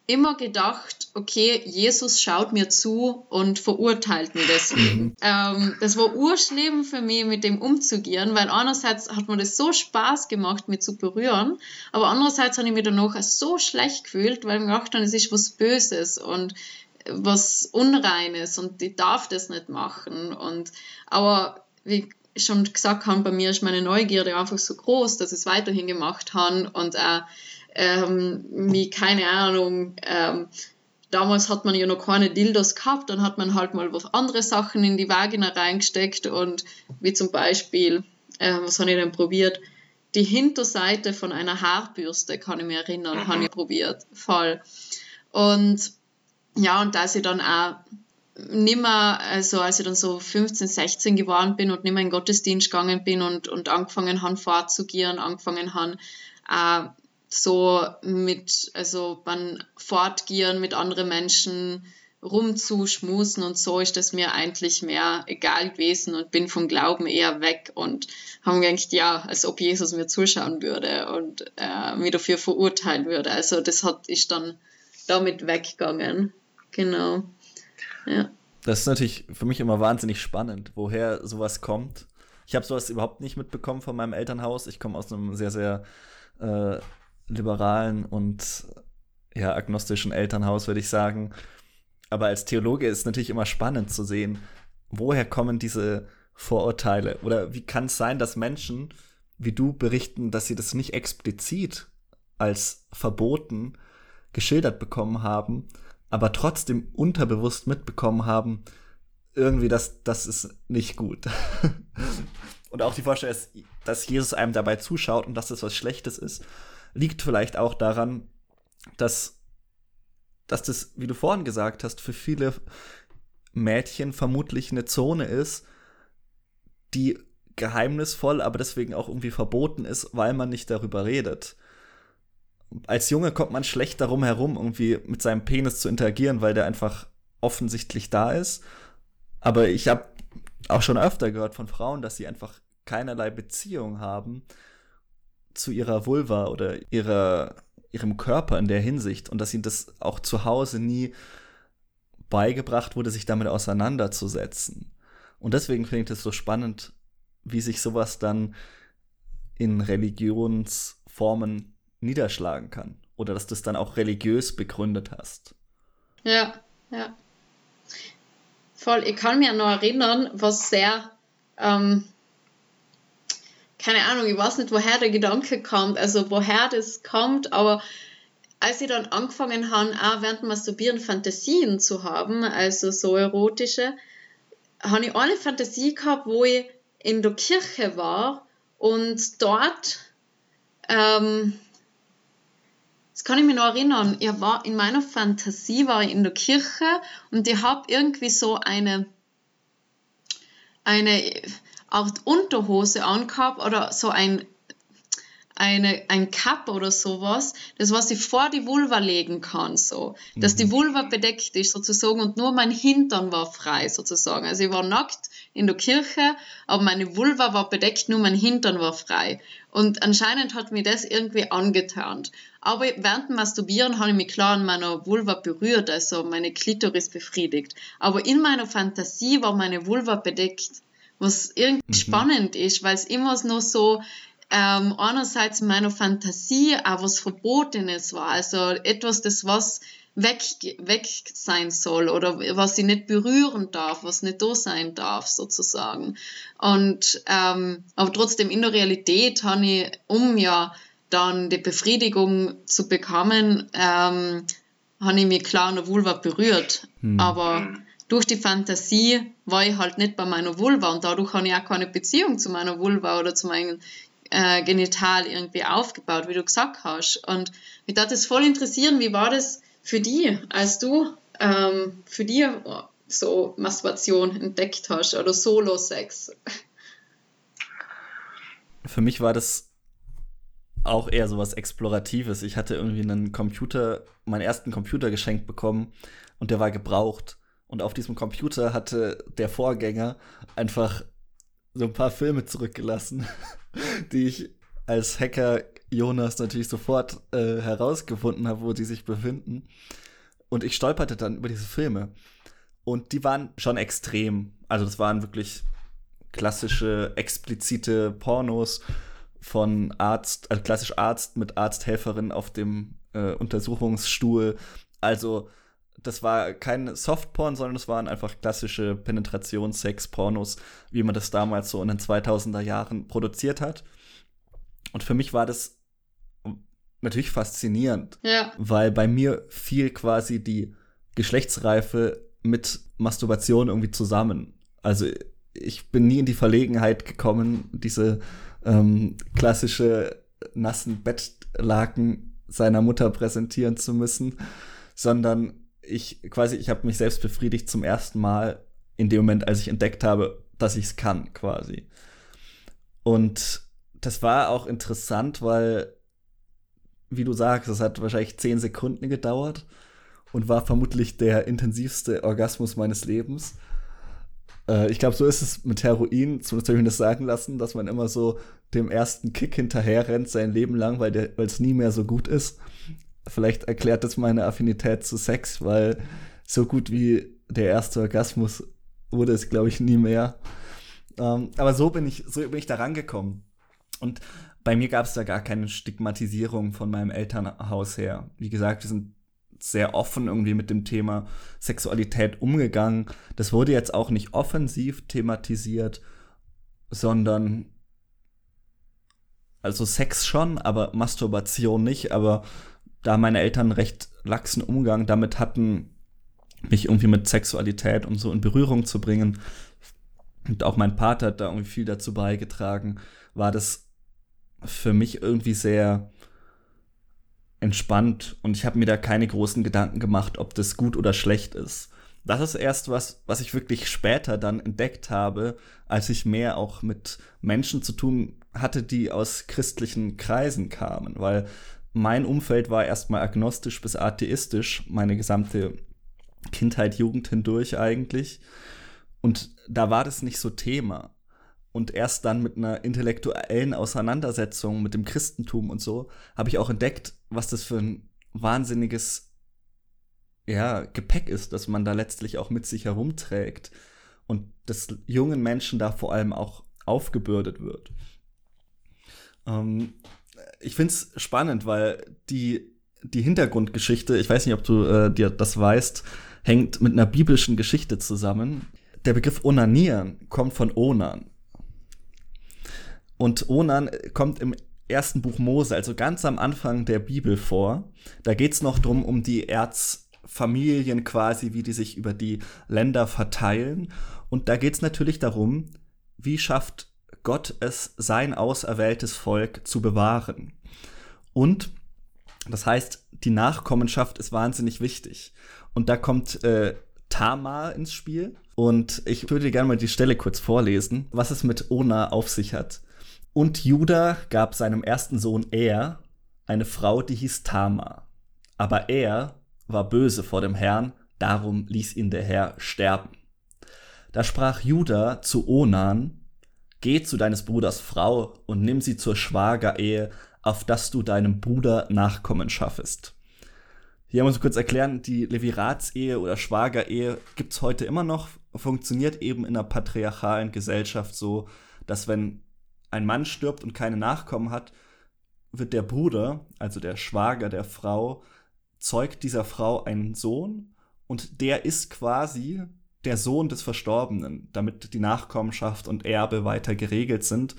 immer gedacht, okay, Jesus schaut mir zu und verurteilt mir deswegen. Mhm. ähm, das war urschlimm für mich, mit dem umzugehen, weil einerseits hat mir das so Spaß gemacht, mich zu berühren, aber andererseits habe ich mich danach so schlecht gefühlt, weil ich mir gedacht habe, es ist was Böses und was Unreines und ich darf das nicht machen. Und, aber wie ich schon gesagt habe, bei mir ist meine Neugierde einfach so groß, dass ich es weiterhin gemacht habe und auch ähm, wie, keine Ahnung, ähm, damals hat man ja noch keine Dildos gehabt, dann hat man halt mal was andere Sachen in die Vagina reingesteckt und wie zum Beispiel, äh, was habe ich denn probiert? Die Hinterseite von einer Haarbürste, kann ich mich erinnern, mhm. habe ich probiert, voll. Und ja, und dass ich dann auch nimmer, also als ich dann so 15, 16 geworden bin und nimmer in den Gottesdienst gegangen bin und, und angefangen habe, fortzugehen, angefangen habe, äh, so mit, also beim Fortgehen mit anderen Menschen rumzuschmusen und so ist das mir eigentlich mehr egal gewesen und bin vom Glauben eher weg und haben gedacht, ja, als ob Jesus mir zuschauen würde und äh, mir dafür verurteilen würde. Also das hat ich dann damit weggegangen. Genau. Ja. Das ist natürlich für mich immer wahnsinnig spannend, woher sowas kommt. Ich habe sowas überhaupt nicht mitbekommen von meinem Elternhaus. Ich komme aus einem sehr, sehr äh, liberalen und ja, agnostischen Elternhaus, würde ich sagen. Aber als Theologe ist natürlich immer spannend zu sehen, woher kommen diese Vorurteile? Oder wie kann es sein, dass Menschen wie du berichten, dass sie das nicht explizit als verboten geschildert bekommen haben, aber trotzdem unterbewusst mitbekommen haben, irgendwie, das, das ist nicht gut. [laughs] und auch die Vorstellung, dass Jesus einem dabei zuschaut und dass das was Schlechtes ist liegt vielleicht auch daran, dass, dass das, wie du vorhin gesagt hast, für viele Mädchen vermutlich eine Zone ist, die geheimnisvoll, aber deswegen auch irgendwie verboten ist, weil man nicht darüber redet. Als Junge kommt man schlecht darum herum, irgendwie mit seinem Penis zu interagieren, weil der einfach offensichtlich da ist. Aber ich habe auch schon öfter gehört von Frauen, dass sie einfach keinerlei Beziehung haben zu ihrer Vulva oder ihrer, ihrem Körper in der Hinsicht und dass ihnen das auch zu Hause nie beigebracht wurde, sich damit auseinanderzusetzen. Und deswegen finde ich das so spannend, wie sich sowas dann in Religionsformen niederschlagen kann. Oder dass du es dann auch religiös begründet hast. Ja, ja. Voll. Ich kann mich noch erinnern, was sehr ähm, keine Ahnung, ich weiß nicht, woher der Gedanke kommt, also woher das kommt, aber als ich dann angefangen habe, auch während Masturbieren Fantasien zu haben, also so erotische, habe ich eine Fantasie gehabt, wo ich in der Kirche war und dort, ähm, das kann ich mich noch erinnern, ich war in meiner Fantasie war ich in der Kirche und ich habe irgendwie so eine, eine, Art Unterhose angehabt oder so ein eine, ein Cup oder sowas, das was ich vor die Vulva legen kann, so. Dass die mhm. Vulva bedeckt ist sozusagen und nur mein Hintern war frei sozusagen. Also ich war nackt in der Kirche, aber meine Vulva war bedeckt, nur mein Hintern war frei. Und anscheinend hat mir das irgendwie angeturnt. Aber während dem Masturbieren habe ich mich klar an meiner Vulva berührt, also meine Klitoris befriedigt. Aber in meiner Fantasie war meine Vulva bedeckt was irgendwie mhm. spannend ist, weil es immer noch so ähm, einerseits in meiner Fantasie auch was Verbotenes war, also etwas, das was weg, weg sein soll oder was ich nicht berühren darf, was nicht da sein darf, sozusagen. Und ähm, aber trotzdem in der Realität habe ich, um ja dann die Befriedigung zu bekommen, ähm, habe ich mich klar an der Vulva berührt. Mhm. Aber durch die Fantasie war ich halt nicht bei meiner Vulva und dadurch habe ich auch keine Beziehung zu meiner Vulva oder zu meinem äh, Genital irgendwie aufgebaut, wie du gesagt hast. Und mich hat das voll interessieren, wie war das für die, als du ähm, für die so Masturbation entdeckt hast oder Solo-Sex? Für mich war das auch eher so was Exploratives. Ich hatte irgendwie einen Computer, meinen ersten Computer geschenkt bekommen und der war gebraucht. Und auf diesem Computer hatte der Vorgänger einfach so ein paar Filme zurückgelassen, [laughs] die ich als Hacker Jonas natürlich sofort äh, herausgefunden habe, wo die sich befinden. Und ich stolperte dann über diese Filme. Und die waren schon extrem. Also das waren wirklich klassische, explizite Pornos von Arzt, also klassisch Arzt mit Arzthelferin auf dem äh, Untersuchungsstuhl. Also das war kein Softporn, sondern es waren einfach klassische Penetrations-Sex-Pornos, wie man das damals so in den 2000er Jahren produziert hat. Und für mich war das natürlich faszinierend, ja. weil bei mir fiel quasi die Geschlechtsreife mit Masturbation irgendwie zusammen. Also ich bin nie in die Verlegenheit gekommen, diese ähm, klassische nassen Bettlaken seiner Mutter präsentieren zu müssen, sondern ich quasi, ich habe mich selbst befriedigt zum ersten Mal in dem Moment, als ich entdeckt habe, dass ich es kann, quasi. Und das war auch interessant, weil, wie du sagst, es hat wahrscheinlich zehn Sekunden gedauert und war vermutlich der intensivste Orgasmus meines Lebens. Äh, ich glaube, so ist es mit Heroin, zumindest habe ich mir das sagen lassen, dass man immer so dem ersten Kick hinterher rennt sein Leben lang, weil es nie mehr so gut ist. Vielleicht erklärt das meine Affinität zu Sex, weil so gut wie der erste Orgasmus wurde es, glaube ich, nie mehr. Ähm, aber so bin ich, so bin ich da rangekommen. Und bei mir gab es da gar keine Stigmatisierung von meinem Elternhaus her. Wie gesagt, wir sind sehr offen irgendwie mit dem Thema Sexualität umgegangen. Das wurde jetzt auch nicht offensiv thematisiert, sondern also Sex schon, aber Masturbation nicht. Aber da meine Eltern recht laxen Umgang damit hatten, mich irgendwie mit Sexualität und so in Berührung zu bringen, und auch mein Vater hat da irgendwie viel dazu beigetragen, war das für mich irgendwie sehr entspannt und ich habe mir da keine großen Gedanken gemacht, ob das gut oder schlecht ist. Das ist erst was, was ich wirklich später dann entdeckt habe, als ich mehr auch mit Menschen zu tun hatte, die aus christlichen Kreisen kamen, weil mein Umfeld war erstmal agnostisch bis atheistisch, meine gesamte Kindheit, Jugend hindurch eigentlich. Und da war das nicht so Thema. Und erst dann mit einer intellektuellen Auseinandersetzung mit dem Christentum und so habe ich auch entdeckt, was das für ein wahnsinniges ja, Gepäck ist, das man da letztlich auch mit sich herumträgt. Und das jungen Menschen da vor allem auch aufgebürdet wird. Ähm, ich finde es spannend, weil die, die Hintergrundgeschichte, ich weiß nicht, ob du äh, dir das weißt, hängt mit einer biblischen Geschichte zusammen. Der Begriff Onanieren kommt von Onan. Und Onan kommt im ersten Buch Mose, also ganz am Anfang der Bibel vor. Da geht es noch drum um die Erzfamilien quasi, wie die sich über die Länder verteilen. Und da geht es natürlich darum, wie schafft Gott es, sein auserwähltes Volk zu bewahren. Und das heißt, die Nachkommenschaft ist wahnsinnig wichtig. Und da kommt äh, Tamar ins Spiel. Und ich würde gerne mal die Stelle kurz vorlesen, was es mit Ona auf sich hat. Und Judah gab seinem ersten Sohn Er eine Frau, die hieß Tamar. Aber er war böse vor dem Herrn, darum ließ ihn der Herr sterben. Da sprach Judah zu Onan, Geh zu deines Bruders Frau und nimm sie zur Schwagerehe, auf dass du deinem Bruder Nachkommen schaffest. Hier muss ich kurz erklären, die Leviratsehe oder Schwagerehe gibt es heute immer noch, funktioniert eben in einer patriarchalen Gesellschaft so, dass wenn ein Mann stirbt und keine Nachkommen hat, wird der Bruder, also der Schwager der Frau, zeugt dieser Frau einen Sohn und der ist quasi der Sohn des Verstorbenen. Damit die Nachkommenschaft und Erbe weiter geregelt sind,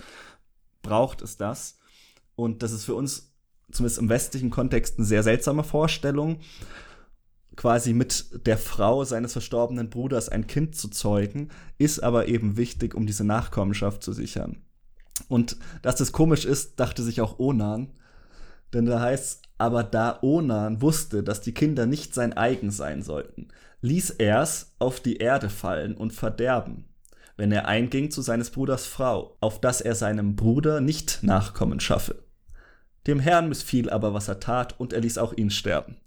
braucht es das. Und das ist für uns, zumindest im westlichen Kontext, eine sehr seltsame Vorstellung. quasi mit der Frau seines verstorbenen Bruders ein Kind zu zeugen, ist aber eben wichtig, um diese Nachkommenschaft zu sichern. Und dass das komisch ist, dachte sich auch Onan, denn da heißt aber da Onan wusste, dass die Kinder nicht sein eigen sein sollten, ließ er's auf die Erde fallen und verderben, wenn er einging zu seines Bruders Frau, auf dass er seinem Bruder nicht Nachkommen schaffe. Dem Herrn missfiel aber, was er tat, und er ließ auch ihn sterben.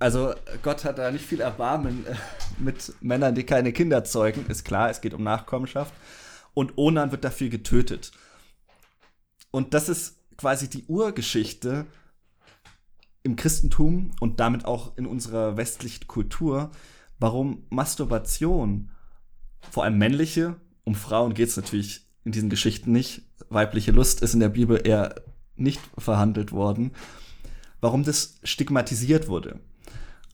Also Gott hat da nicht viel Erbarmen äh, mit Männern, die keine Kinder zeugen. Ist klar, es geht um Nachkommenschaft. Und Onan wird dafür getötet. Und das ist quasi die Urgeschichte im Christentum und damit auch in unserer westlichen Kultur, warum Masturbation, vor allem männliche, um Frauen geht es natürlich in diesen Geschichten nicht, weibliche Lust ist in der Bibel eher nicht verhandelt worden, warum das stigmatisiert wurde.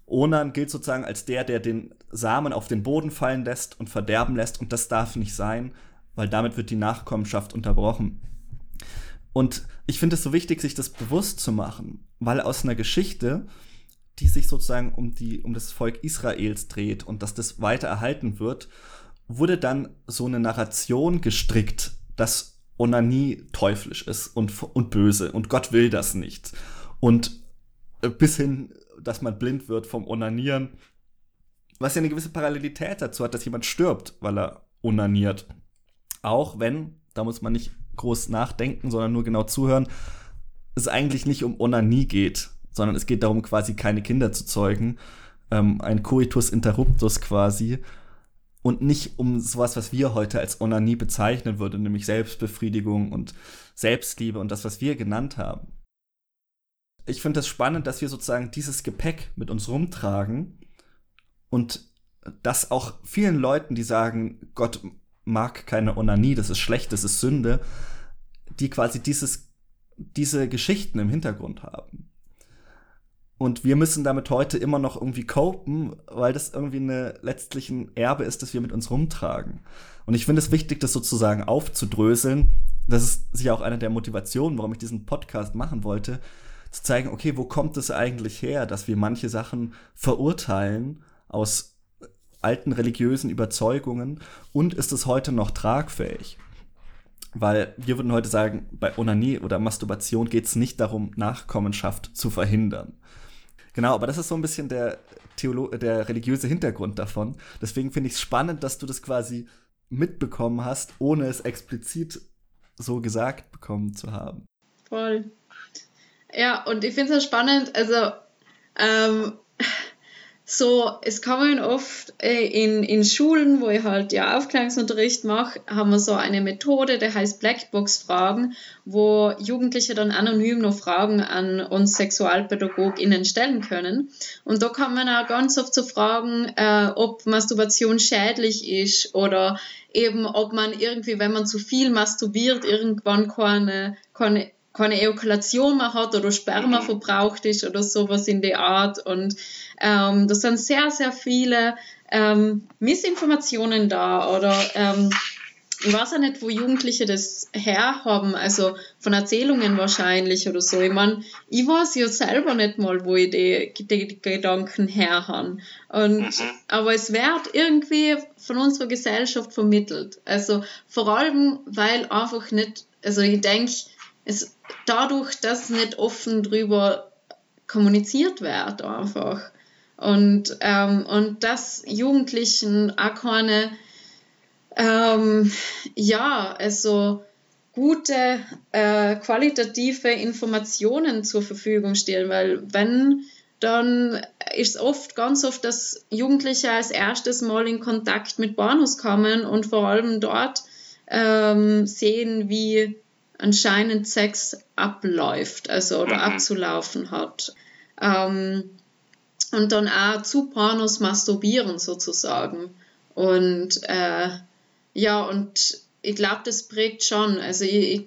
Onan gilt sozusagen als der, der den Samen auf den Boden fallen lässt und verderben lässt. Und das darf nicht sein, weil damit wird die Nachkommenschaft unterbrochen. Und ich finde es so wichtig, sich das bewusst zu machen, weil aus einer Geschichte, die sich sozusagen um, die, um das Volk Israels dreht und dass das weiter erhalten wird, wurde dann so eine Narration gestrickt, dass Onanie teuflisch ist und, und böse und Gott will das nicht. Und bis hin dass man blind wird vom Onanieren. Was ja eine gewisse Parallelität dazu hat, dass jemand stirbt, weil er onaniert. Auch wenn, da muss man nicht groß nachdenken, sondern nur genau zuhören, es eigentlich nicht um Onanie geht, sondern es geht darum, quasi keine Kinder zu zeugen. Ähm, ein Coitus interruptus quasi. Und nicht um sowas, was wir heute als Onanie bezeichnen würden, nämlich Selbstbefriedigung und Selbstliebe und das, was wir genannt haben ich finde es das spannend, dass wir sozusagen dieses Gepäck mit uns rumtragen und dass auch vielen Leuten, die sagen, Gott mag keine Onanie, das ist schlecht, das ist Sünde, die quasi dieses, diese Geschichten im Hintergrund haben. Und wir müssen damit heute immer noch irgendwie copen, weil das irgendwie eine letztlichen Erbe ist, das wir mit uns rumtragen. Und ich finde es wichtig, das sozusagen aufzudröseln. Das ist sicher auch eine der Motivationen, warum ich diesen Podcast machen wollte, zu zeigen, okay, wo kommt es eigentlich her, dass wir manche Sachen verurteilen aus alten religiösen Überzeugungen und ist es heute noch tragfähig? Weil wir würden heute sagen, bei Onanie oder Masturbation geht es nicht darum, Nachkommenschaft zu verhindern. Genau, aber das ist so ein bisschen der, Theolo der religiöse Hintergrund davon. Deswegen finde ich es spannend, dass du das quasi mitbekommen hast, ohne es explizit so gesagt bekommen zu haben. Voll. Ja, und ich finde es spannend, also ähm, so, es kommen oft äh, in, in Schulen, wo ich halt ja Aufklärungsunterricht mache, haben wir so eine Methode, der heißt Blackbox-Fragen, wo Jugendliche dann anonym noch Fragen an uns SexualpädagogInnen stellen können. Und da kann man auch ganz oft so fragen, äh, ob Masturbation schädlich ist oder eben, ob man irgendwie, wenn man zu viel masturbiert, irgendwann keine, keine keine Ejakulation mehr hat oder Sperma mhm. verbraucht ist oder sowas in der Art. Und ähm, da sind sehr, sehr viele ähm, Missinformationen da oder ähm, ich weiß auch nicht, wo Jugendliche das herhaben, also von Erzählungen wahrscheinlich oder so. Ich meine, ich weiß ja selber nicht mal, wo ich die, die, die Gedanken herhaben. Und, mhm. aber es wird irgendwie von unserer Gesellschaft vermittelt. Also vor allem, weil einfach nicht, also ich denke, es, dadurch, dass nicht offen drüber kommuniziert wird einfach. Und, ähm, und dass Jugendlichen auch keine, ähm, ja, also gute, äh, qualitative Informationen zur Verfügung stehen, weil wenn, dann ist oft, ganz oft, dass Jugendliche als erstes Mal in Kontakt mit Pornos kommen und vor allem dort ähm, sehen, wie anscheinend Sex abläuft, also oder mhm. abzulaufen hat. Ähm, und dann auch zu Pornos masturbieren sozusagen. Und äh, ja, und ich glaube, das prägt schon. Also ich, ich,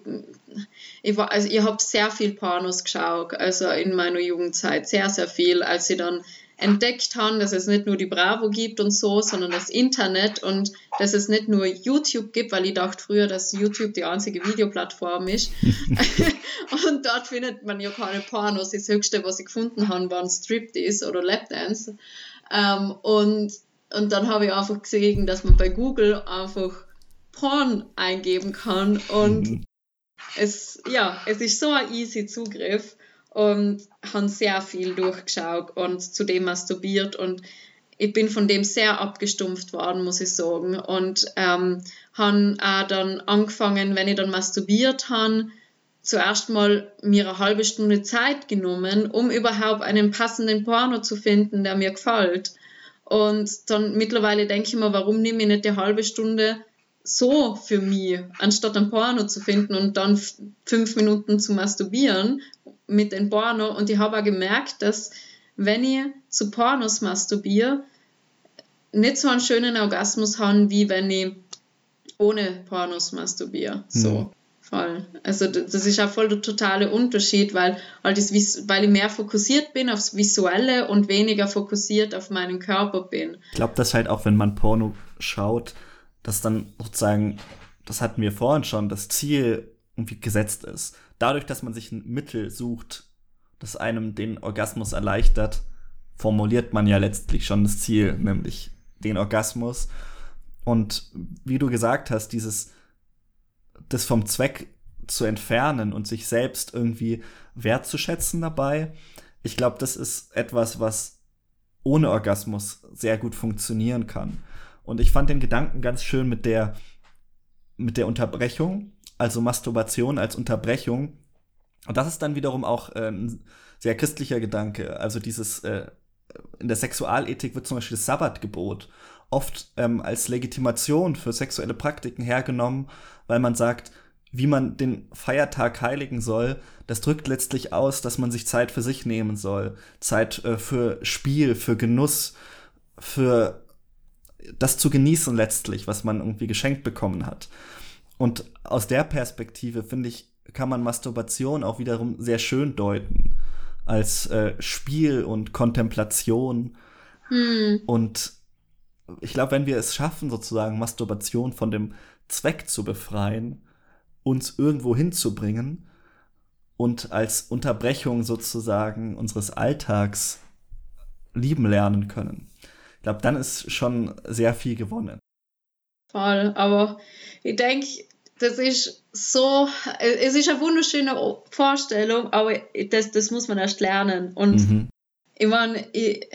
ich, also ich habe sehr viel Pornos geschaut, also in meiner Jugendzeit, sehr, sehr viel, als ich dann entdeckt haben, dass es nicht nur die Bravo gibt und so, sondern das Internet und dass es nicht nur YouTube gibt, weil ich dachte früher, dass YouTube die einzige Videoplattform ist. [laughs] und dort findet man ja keine Pornos. Das Höchste, was ich gefunden habe, waren Striptease oder Lapdance. Ähm, und, und dann habe ich einfach gesehen, dass man bei Google einfach Porn eingeben kann und mhm. es, ja, es ist so ein easy Zugriff und haben sehr viel durchgeschaut und zudem masturbiert und ich bin von dem sehr abgestumpft worden, muss ich sagen. Und ähm, habe auch dann angefangen, wenn ich dann masturbiert habe, zuerst mal mir eine halbe Stunde Zeit genommen, um überhaupt einen passenden Porno zu finden, der mir gefällt. Und dann mittlerweile denke ich mir, warum nehme ich nicht die halbe Stunde so für mich, anstatt ein Porno zu finden und dann fünf Minuten zu masturbieren mit dem Porno. Und ich habe auch gemerkt, dass wenn ich zu Pornos masturbiere, nicht so einen schönen Orgasmus haben, wie wenn ich ohne Pornos masturbiere. So. Mhm. Voll. Also das ist auch voll der totale Unterschied, weil, weil, das, weil ich mehr fokussiert bin aufs Visuelle und weniger fokussiert auf meinen Körper bin. Ich glaube, dass halt auch, wenn man Porno schaut, dass dann sozusagen, das hatten wir vorhin schon, das Ziel irgendwie gesetzt ist. Dadurch, dass man sich ein Mittel sucht, das einem den Orgasmus erleichtert, formuliert man ja letztlich schon das Ziel, nämlich den Orgasmus. Und wie du gesagt hast, dieses, das vom Zweck zu entfernen und sich selbst irgendwie wertzuschätzen dabei, ich glaube, das ist etwas, was ohne Orgasmus sehr gut funktionieren kann. Und ich fand den Gedanken ganz schön mit der, mit der Unterbrechung, also Masturbation als Unterbrechung. Und das ist dann wiederum auch ein sehr christlicher Gedanke. Also dieses, äh, in der Sexualethik wird zum Beispiel das Sabbatgebot oft ähm, als Legitimation für sexuelle Praktiken hergenommen, weil man sagt, wie man den Feiertag heiligen soll, das drückt letztlich aus, dass man sich Zeit für sich nehmen soll. Zeit äh, für Spiel, für Genuss, für das zu genießen letztlich, was man irgendwie geschenkt bekommen hat. Und aus der Perspektive, finde ich, kann man Masturbation auch wiederum sehr schön deuten. Als äh, Spiel und Kontemplation. Hm. Und ich glaube, wenn wir es schaffen, sozusagen Masturbation von dem Zweck zu befreien, uns irgendwo hinzubringen und als Unterbrechung sozusagen unseres Alltags lieben lernen können, ich glaube, dann ist schon sehr viel gewonnen. Voll, aber ich denke, das ist so, es ist eine wunderschöne Vorstellung, aber das, das muss man erst lernen. Und mhm. ich meine, ich,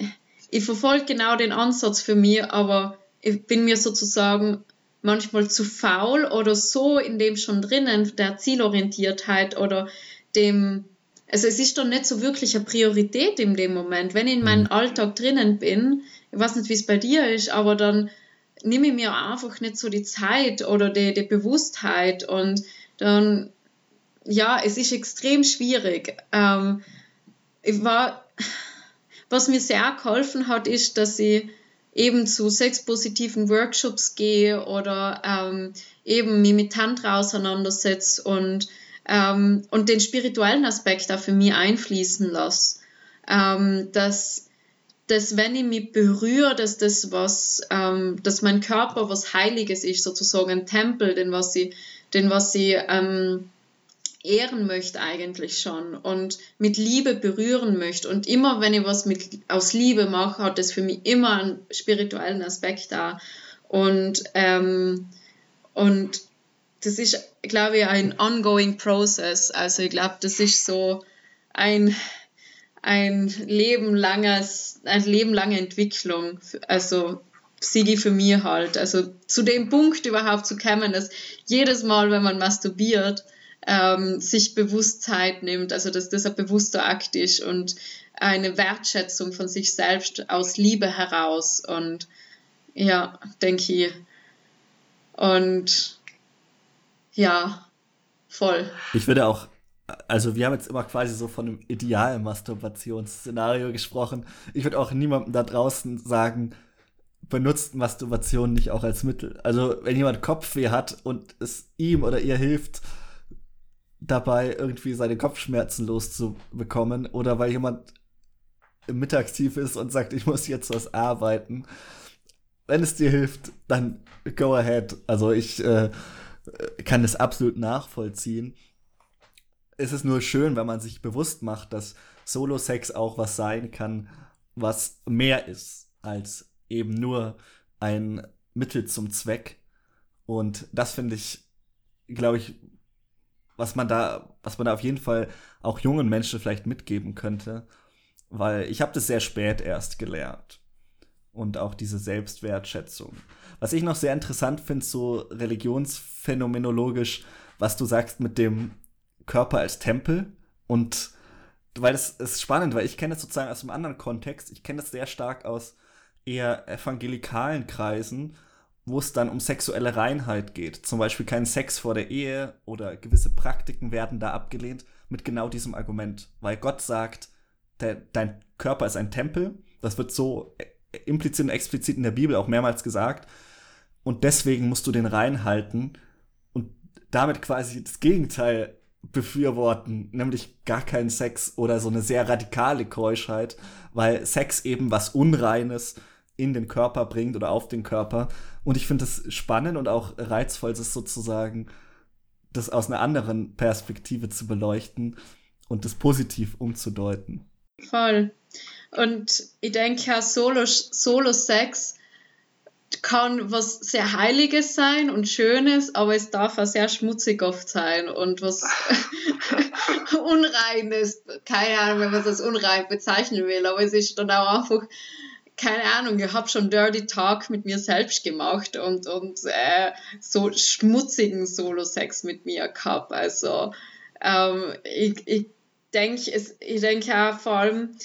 ich verfolge genau den Ansatz für mich, aber ich bin mir sozusagen manchmal zu faul oder so in dem schon drinnen, der Zielorientiertheit oder dem, also es ist doch nicht so wirklich eine Priorität in dem Moment. Wenn ich in meinem mhm. Alltag drinnen bin, ich weiß nicht, wie es bei dir ist, aber dann nehme ich mir einfach nicht so die Zeit oder die, die Bewusstheit und dann, ja, es ist extrem schwierig. Ähm, ich war, was mir sehr geholfen hat, ist, dass ich eben zu sexpositiven Workshops gehe oder ähm, eben mich mit Tantra auseinandersetze und, ähm, und den spirituellen Aspekt da für mich einfließen lasse. Ähm, dass dass wenn ich mich berühre, dass das was, ähm, dass mein Körper was Heiliges ist, sozusagen ein Tempel, den was ich, den was ich ähm, ehren möchte eigentlich schon und mit Liebe berühren möchte. Und immer wenn ich was mit, aus Liebe mache, hat das für mich immer einen spirituellen Aspekt da. Und, ähm, und das ist, glaube ich, ein ongoing process. Also ich glaube, das ist so ein ein Leben langes, lebenlange Entwicklung. Also Sigi für mich halt. Also zu dem Punkt überhaupt zu kommen, dass jedes Mal, wenn man masturbiert, ähm, sich Bewusstheit nimmt, also dass das ein bewusster Akt ist und eine Wertschätzung von sich selbst aus Liebe heraus. Und ja, denke ich. Und ja, voll. Ich würde auch also wir haben jetzt immer quasi so von einem idealen Masturbationsszenario gesprochen. Ich würde auch niemandem da draußen sagen, benutzt Masturbation nicht auch als Mittel. Also wenn jemand Kopfweh hat und es ihm oder ihr hilft, dabei irgendwie seine Kopfschmerzen loszubekommen oder weil jemand im Mittagstief ist und sagt, ich muss jetzt was arbeiten. Wenn es dir hilft, dann go ahead. Also ich äh, kann das absolut nachvollziehen es ist nur schön, wenn man sich bewusst macht, dass Solo-Sex auch was sein kann, was mehr ist als eben nur ein Mittel zum Zweck. Und das finde ich, glaube ich, was man da, was man da auf jeden Fall auch jungen Menschen vielleicht mitgeben könnte, weil ich habe das sehr spät erst gelernt und auch diese Selbstwertschätzung. Was ich noch sehr interessant finde, so religionsphänomenologisch, was du sagst mit dem Körper als Tempel und weil das ist spannend, weil ich kenne das sozusagen aus einem anderen Kontext. Ich kenne das sehr stark aus eher evangelikalen Kreisen, wo es dann um sexuelle Reinheit geht. Zum Beispiel kein Sex vor der Ehe oder gewisse Praktiken werden da abgelehnt mit genau diesem Argument. Weil Gott sagt, der, dein Körper ist ein Tempel. Das wird so implizit und explizit in der Bibel auch mehrmals gesagt. Und deswegen musst du den reinhalten und damit quasi das Gegenteil befürworten, nämlich gar keinen Sex oder so eine sehr radikale Keuschheit, weil Sex eben was Unreines in den Körper bringt oder auf den Körper. Und ich finde es spannend und auch reizvoll, das sozusagen das aus einer anderen Perspektive zu beleuchten und das positiv umzudeuten. Voll. Und ich denke ja, Solo-Sex Solo kann was sehr Heiliges sein und Schönes, aber es darf auch sehr schmutzig oft sein und was [laughs] Unreines. Keine Ahnung, wenn man es als unrein bezeichnen will, aber es ist dann auch einfach, keine Ahnung, ich habe schon Dirty Talk mit mir selbst gemacht und, und äh, so schmutzigen Solo-Sex mit mir gehabt. Also ähm, ich, ich denke, ich denke auch vor allem,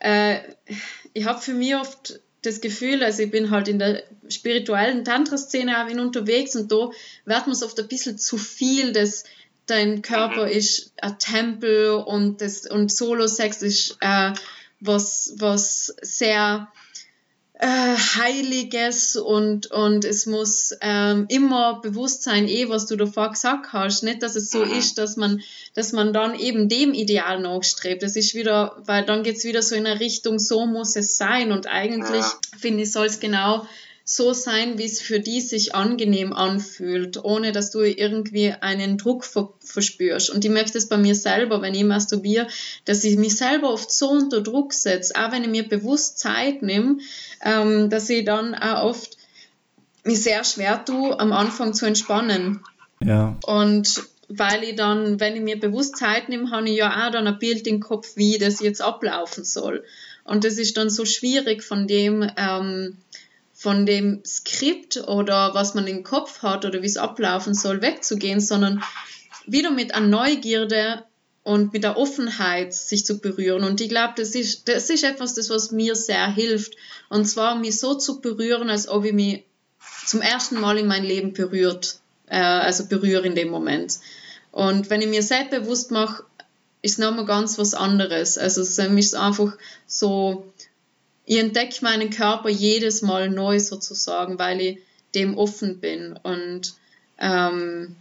äh, ich habe für mich oft das Gefühl, also ich bin halt in der spirituellen Tantra-Szene auch unterwegs und da wird man es oft ein bisschen zu viel, dass dein Körper mhm. ist ein Tempel und, das, und Solo-Sex ist äh, was, was sehr Heiliges und, und es muss ähm, immer bewusst sein, eh, was du davor gesagt hast. Nicht, dass es so mhm. ist, dass man, dass man dann eben dem Ideal nachstrebt. Das ist wieder, weil dann geht es wieder so in eine Richtung, so muss es sein. Und eigentlich, ja. finde ich, soll es genau so sein, wie es für die sich angenehm anfühlt, ohne dass du irgendwie einen Druck ver verspürst. Und ich merke das bei mir selber, wenn ich masturbiere, dass ich mich selber oft so unter Druck setze, auch wenn ich mir bewusst Zeit nehme, ähm, dass ich dann auch oft mich sehr schwer tue, am Anfang zu entspannen. Ja. Und weil ich dann, wenn ich mir bewusst Zeit nehme, habe ich ja auch dann ein Bild im Kopf, wie das jetzt ablaufen soll. Und das ist dann so schwierig von dem, ähm, von dem Skript oder was man im Kopf hat oder wie es ablaufen soll, wegzugehen, sondern wieder mit einer Neugierde und mit der Offenheit sich zu berühren. Und ich glaube, das ist, das ist etwas, das was mir sehr hilft. Und zwar mich so zu berühren, als ob ich mich zum ersten Mal in mein Leben berührt, äh, also berühre in dem Moment. Und wenn ich mir selbst bewusst mache, ist nochmal ganz was anderes. Also es ist einfach so ich entdecke meinen Körper jedes Mal neu sozusagen, weil ich dem offen bin. Und ähm,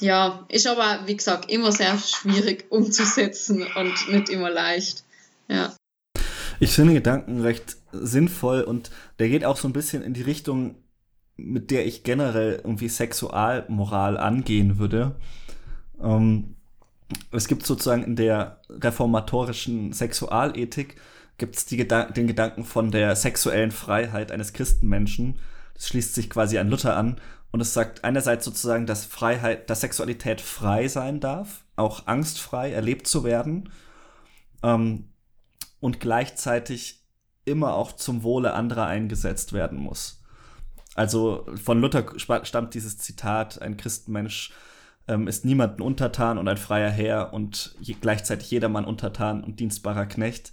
ja, ist aber, wie gesagt, immer sehr schwierig umzusetzen und nicht immer leicht. Ja. Ich finde Gedanken recht sinnvoll und der geht auch so ein bisschen in die Richtung, mit der ich generell irgendwie Sexualmoral angehen würde. Ähm, es gibt sozusagen in der reformatorischen Sexualethik gibt es Gedan den Gedanken von der sexuellen Freiheit eines Christenmenschen. Das schließt sich quasi an Luther an und es sagt einerseits sozusagen, dass Freiheit, dass Sexualität frei sein darf, auch angstfrei erlebt zu werden ähm, und gleichzeitig immer auch zum Wohle anderer eingesetzt werden muss. Also von Luther stammt dieses Zitat, ein Christenmensch ähm, ist niemanden untertan und ein freier Herr und je, gleichzeitig jedermann untertan und dienstbarer Knecht.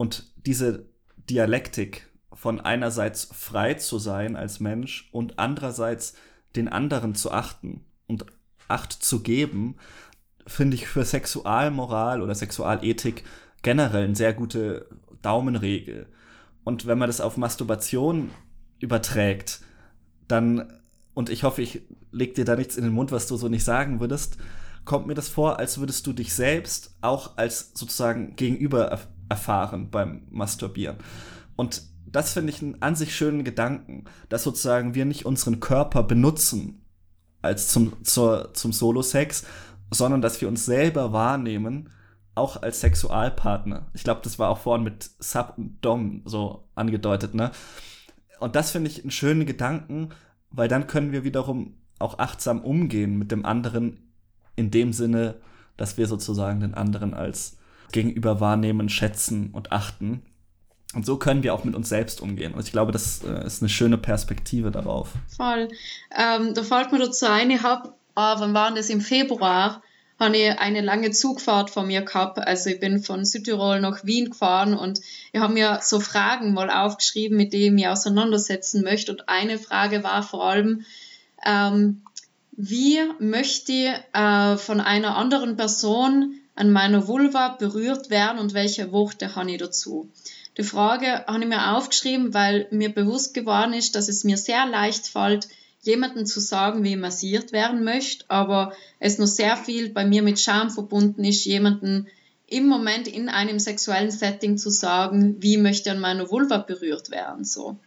Und diese Dialektik von einerseits frei zu sein als Mensch und andererseits den anderen zu achten und Acht zu geben, finde ich für Sexualmoral oder Sexualethik generell eine sehr gute Daumenregel. Und wenn man das auf Masturbation überträgt, dann, und ich hoffe, ich leg dir da nichts in den Mund, was du so nicht sagen würdest, kommt mir das vor, als würdest du dich selbst auch als sozusagen Gegenüber erfahren beim Masturbieren. Und das finde ich einen an sich schönen Gedanken, dass sozusagen wir nicht unseren Körper benutzen als zum, zur, zum Solo-Sex, sondern dass wir uns selber wahrnehmen auch als Sexualpartner. Ich glaube, das war auch vorhin mit Sub und Dom so angedeutet, ne? Und das finde ich einen schönen Gedanken, weil dann können wir wiederum auch achtsam umgehen mit dem anderen in dem Sinne, dass wir sozusagen den anderen als gegenüber wahrnehmen, schätzen und achten. Und so können wir auch mit uns selbst umgehen. Und ich glaube, das äh, ist eine schöne Perspektive darauf. Voll. Ähm, da fällt mir dazu ein, ich habe, ah, wann war das im Februar, habe ich eine lange Zugfahrt von mir gehabt. Also ich bin von Südtirol nach Wien gefahren und ich habe mir so Fragen mal aufgeschrieben, mit denen ich mich auseinandersetzen möchte. Und eine Frage war vor allem, ähm, wie möchte ich äh, von einer anderen Person an meiner Vulva berührt werden und welche Worte habe ich dazu? Die Frage habe ich mir aufgeschrieben, weil mir bewusst geworden ist, dass es mir sehr leicht fällt, jemanden zu sagen, wie massiert werden möchte, aber es noch sehr viel bei mir mit Scham verbunden ist, jemanden im Moment in einem sexuellen Setting zu sagen, wie möchte an meiner Vulva berührt werden, so.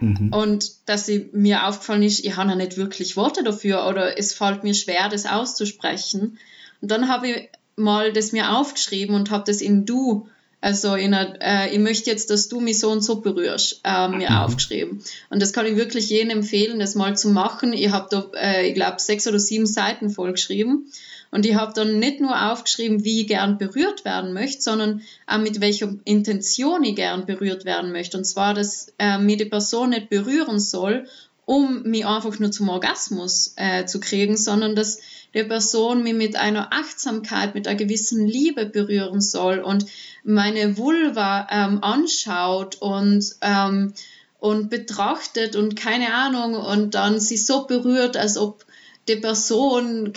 Mhm. Und dass sie, mir aufgefallen ist, ich habe ja nicht wirklich Worte dafür oder es fällt mir schwer, das auszusprechen. Und dann habe ich mal das mir aufgeschrieben und habe das in Du, also in einer, äh, ich möchte jetzt, dass du mich so und so berührst, äh, mir mhm. aufgeschrieben. Und das kann ich wirklich jedem empfehlen, das mal zu machen. Ich habe da, äh, ich glaube, sechs oder sieben Seiten vollgeschrieben. Und ich habe dann nicht nur aufgeschrieben, wie ich gern berührt werden möchte, sondern auch mit welcher Intention ich gern berührt werden möchte. Und zwar, dass äh, mir die Person nicht berühren soll, um mich einfach nur zum Orgasmus äh, zu kriegen, sondern dass die Person mich mit einer Achtsamkeit, mit einer gewissen Liebe berühren soll und meine Vulva ähm, anschaut und ähm, und betrachtet und keine Ahnung und dann sie so berührt, als ob die Person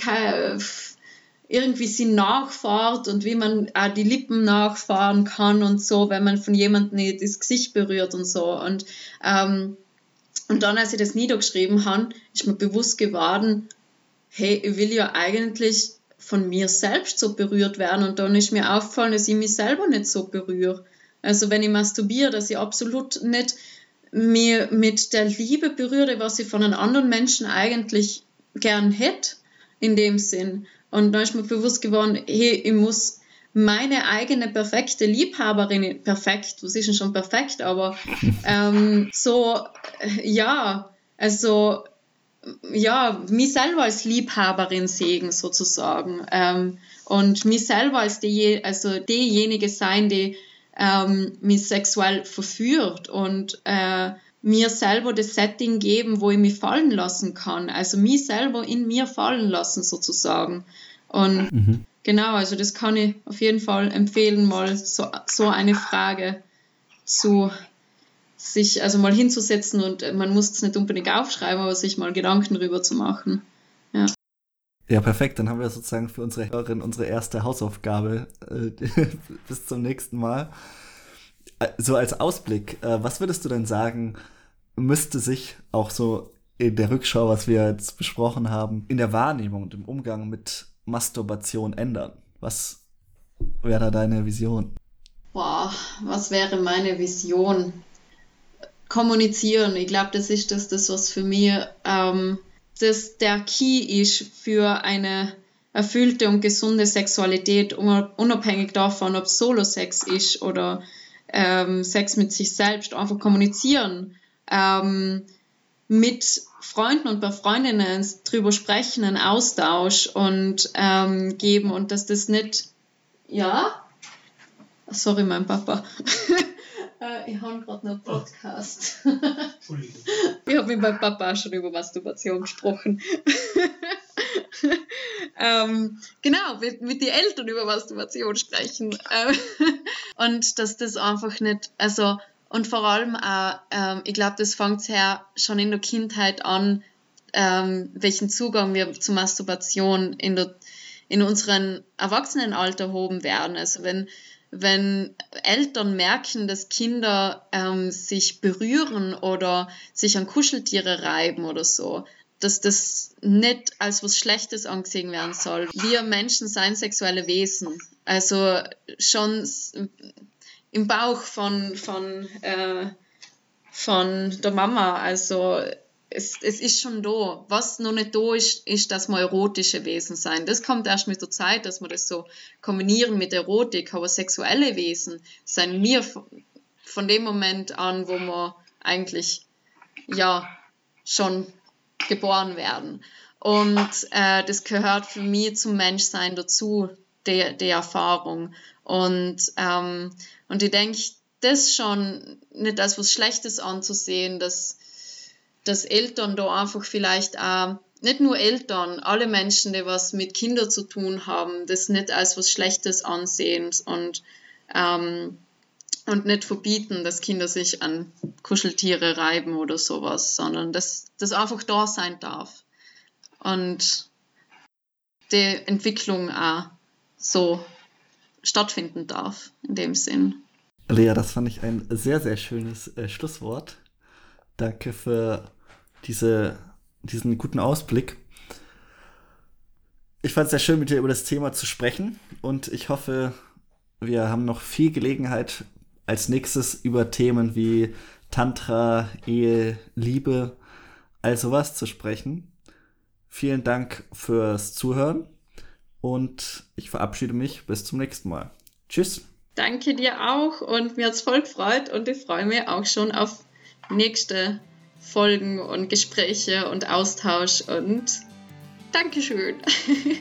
irgendwie sie nachfahrt und wie man auch die Lippen nachfahren kann und so, wenn man von jemandem das Gesicht berührt und so. Und, ähm, und dann, als ich das niedergeschrieben habe, ist mir bewusst geworden, hey, ich will ja eigentlich von mir selbst so berührt werden. Und dann ist mir aufgefallen, dass ich mich selber nicht so berühre. Also wenn ich masturbiere, dass ich absolut nicht mir mit der Liebe berühre, was ich von einem anderen Menschen eigentlich gern hätte, in dem Sinn. Und da ist mir bewusst geworden, hey, ich muss meine eigene perfekte Liebhaberin, perfekt, was ist denn schon perfekt, aber ähm, so, ja, also, ja, mich selber als Liebhaberin sehen sozusagen ähm, und mich selber als die, also diejenige sein, die ähm, mich sexuell verführt und äh, mir selber das Setting geben, wo ich mich fallen lassen kann. Also mich selber in mir fallen lassen sozusagen. Und mhm. genau, also das kann ich auf jeden Fall empfehlen, mal so, so eine Frage zu sich, also mal hinzusetzen und man muss es nicht unbedingt aufschreiben, aber sich mal Gedanken darüber zu machen. Ja. Ja, perfekt. Dann haben wir sozusagen für unsere Hörerin unsere erste Hausaufgabe. Äh, [laughs] bis zum nächsten Mal. Äh, so als Ausblick, äh, was würdest du denn sagen, müsste sich auch so in der Rückschau, was wir jetzt besprochen haben, in der Wahrnehmung und im Umgang mit Masturbation ändern? Was wäre da deine Vision? Boah, was wäre meine Vision? Kommunizieren. Ich glaube, das ist das, das was für mich ähm, das der Key ist für eine erfüllte und gesunde Sexualität, unabhängig davon, ob Solo-Sex ist oder ähm, Sex mit sich selbst, einfach kommunizieren ähm, mit Freunden und bei Freundinnen drüber sprechen, einen Austausch und ähm, geben und dass das nicht, ja, sorry, mein Papa. [laughs] Äh, ich habe gerade noch einen Podcast. Entschuldigung. ich habe mit meinem Papa auch schon über Masturbation gesprochen. ähm, genau, mit, mit den Eltern über Masturbation sprechen. Ähm, und dass das einfach nicht, also und vor allem auch, ähm, ich glaube, das fängt ja schon in der Kindheit an, ähm, welchen Zugang wir zur Masturbation in, der, in unserem Erwachsenenalter haben werden. Also wenn, wenn Eltern merken, dass Kinder ähm, sich berühren oder sich an Kuscheltiere reiben oder so, dass das nicht als was Schlechtes angesehen werden soll. Wir Menschen seien sexuelle Wesen. Also schon im Bauch von, von, äh, von der Mama. Also es, es ist schon da. Was noch nicht da ist, ist, dass wir erotische Wesen sein. Das kommt erst mit der Zeit, dass wir das so kombinieren mit Erotik. Aber sexuelle Wesen sind mir von dem Moment an, wo wir eigentlich ja schon geboren werden. Und äh, das gehört für mich zum Menschsein dazu, die, die Erfahrung. Und, ähm, und ich denke, das schon nicht als was Schlechtes anzusehen, dass, dass Eltern da einfach vielleicht auch, nicht nur Eltern, alle Menschen, die was mit Kindern zu tun haben, das nicht als was Schlechtes ansehen und, ähm, und nicht verbieten, dass Kinder sich an Kuscheltiere reiben oder sowas, sondern dass das einfach da sein darf. Und die Entwicklung auch so stattfinden darf, in dem Sinn. Lea, das fand ich ein sehr, sehr schönes äh, Schlusswort. Danke für diese, diesen guten Ausblick. Ich fand es sehr schön, mit dir über das Thema zu sprechen und ich hoffe, wir haben noch viel Gelegenheit, als nächstes über Themen wie Tantra, Ehe, Liebe, all sowas zu sprechen. Vielen Dank fürs Zuhören und ich verabschiede mich bis zum nächsten Mal. Tschüss. Danke dir auch und mir hat es voll gefreut und ich freue mich auch schon auf nächste Folgen und Gespräche und Austausch und Dankeschön.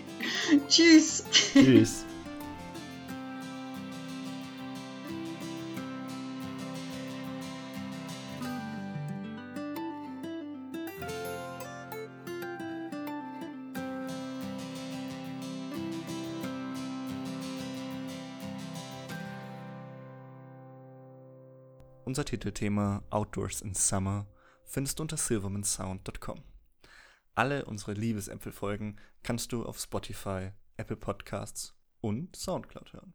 [laughs] Tschüss. Tschüss. [laughs] Unser Titelthema Outdoors in Summer findest du unter silvermansound.com. Alle unsere Liebesämpfelfolgen kannst du auf Spotify, Apple Podcasts und Soundcloud hören.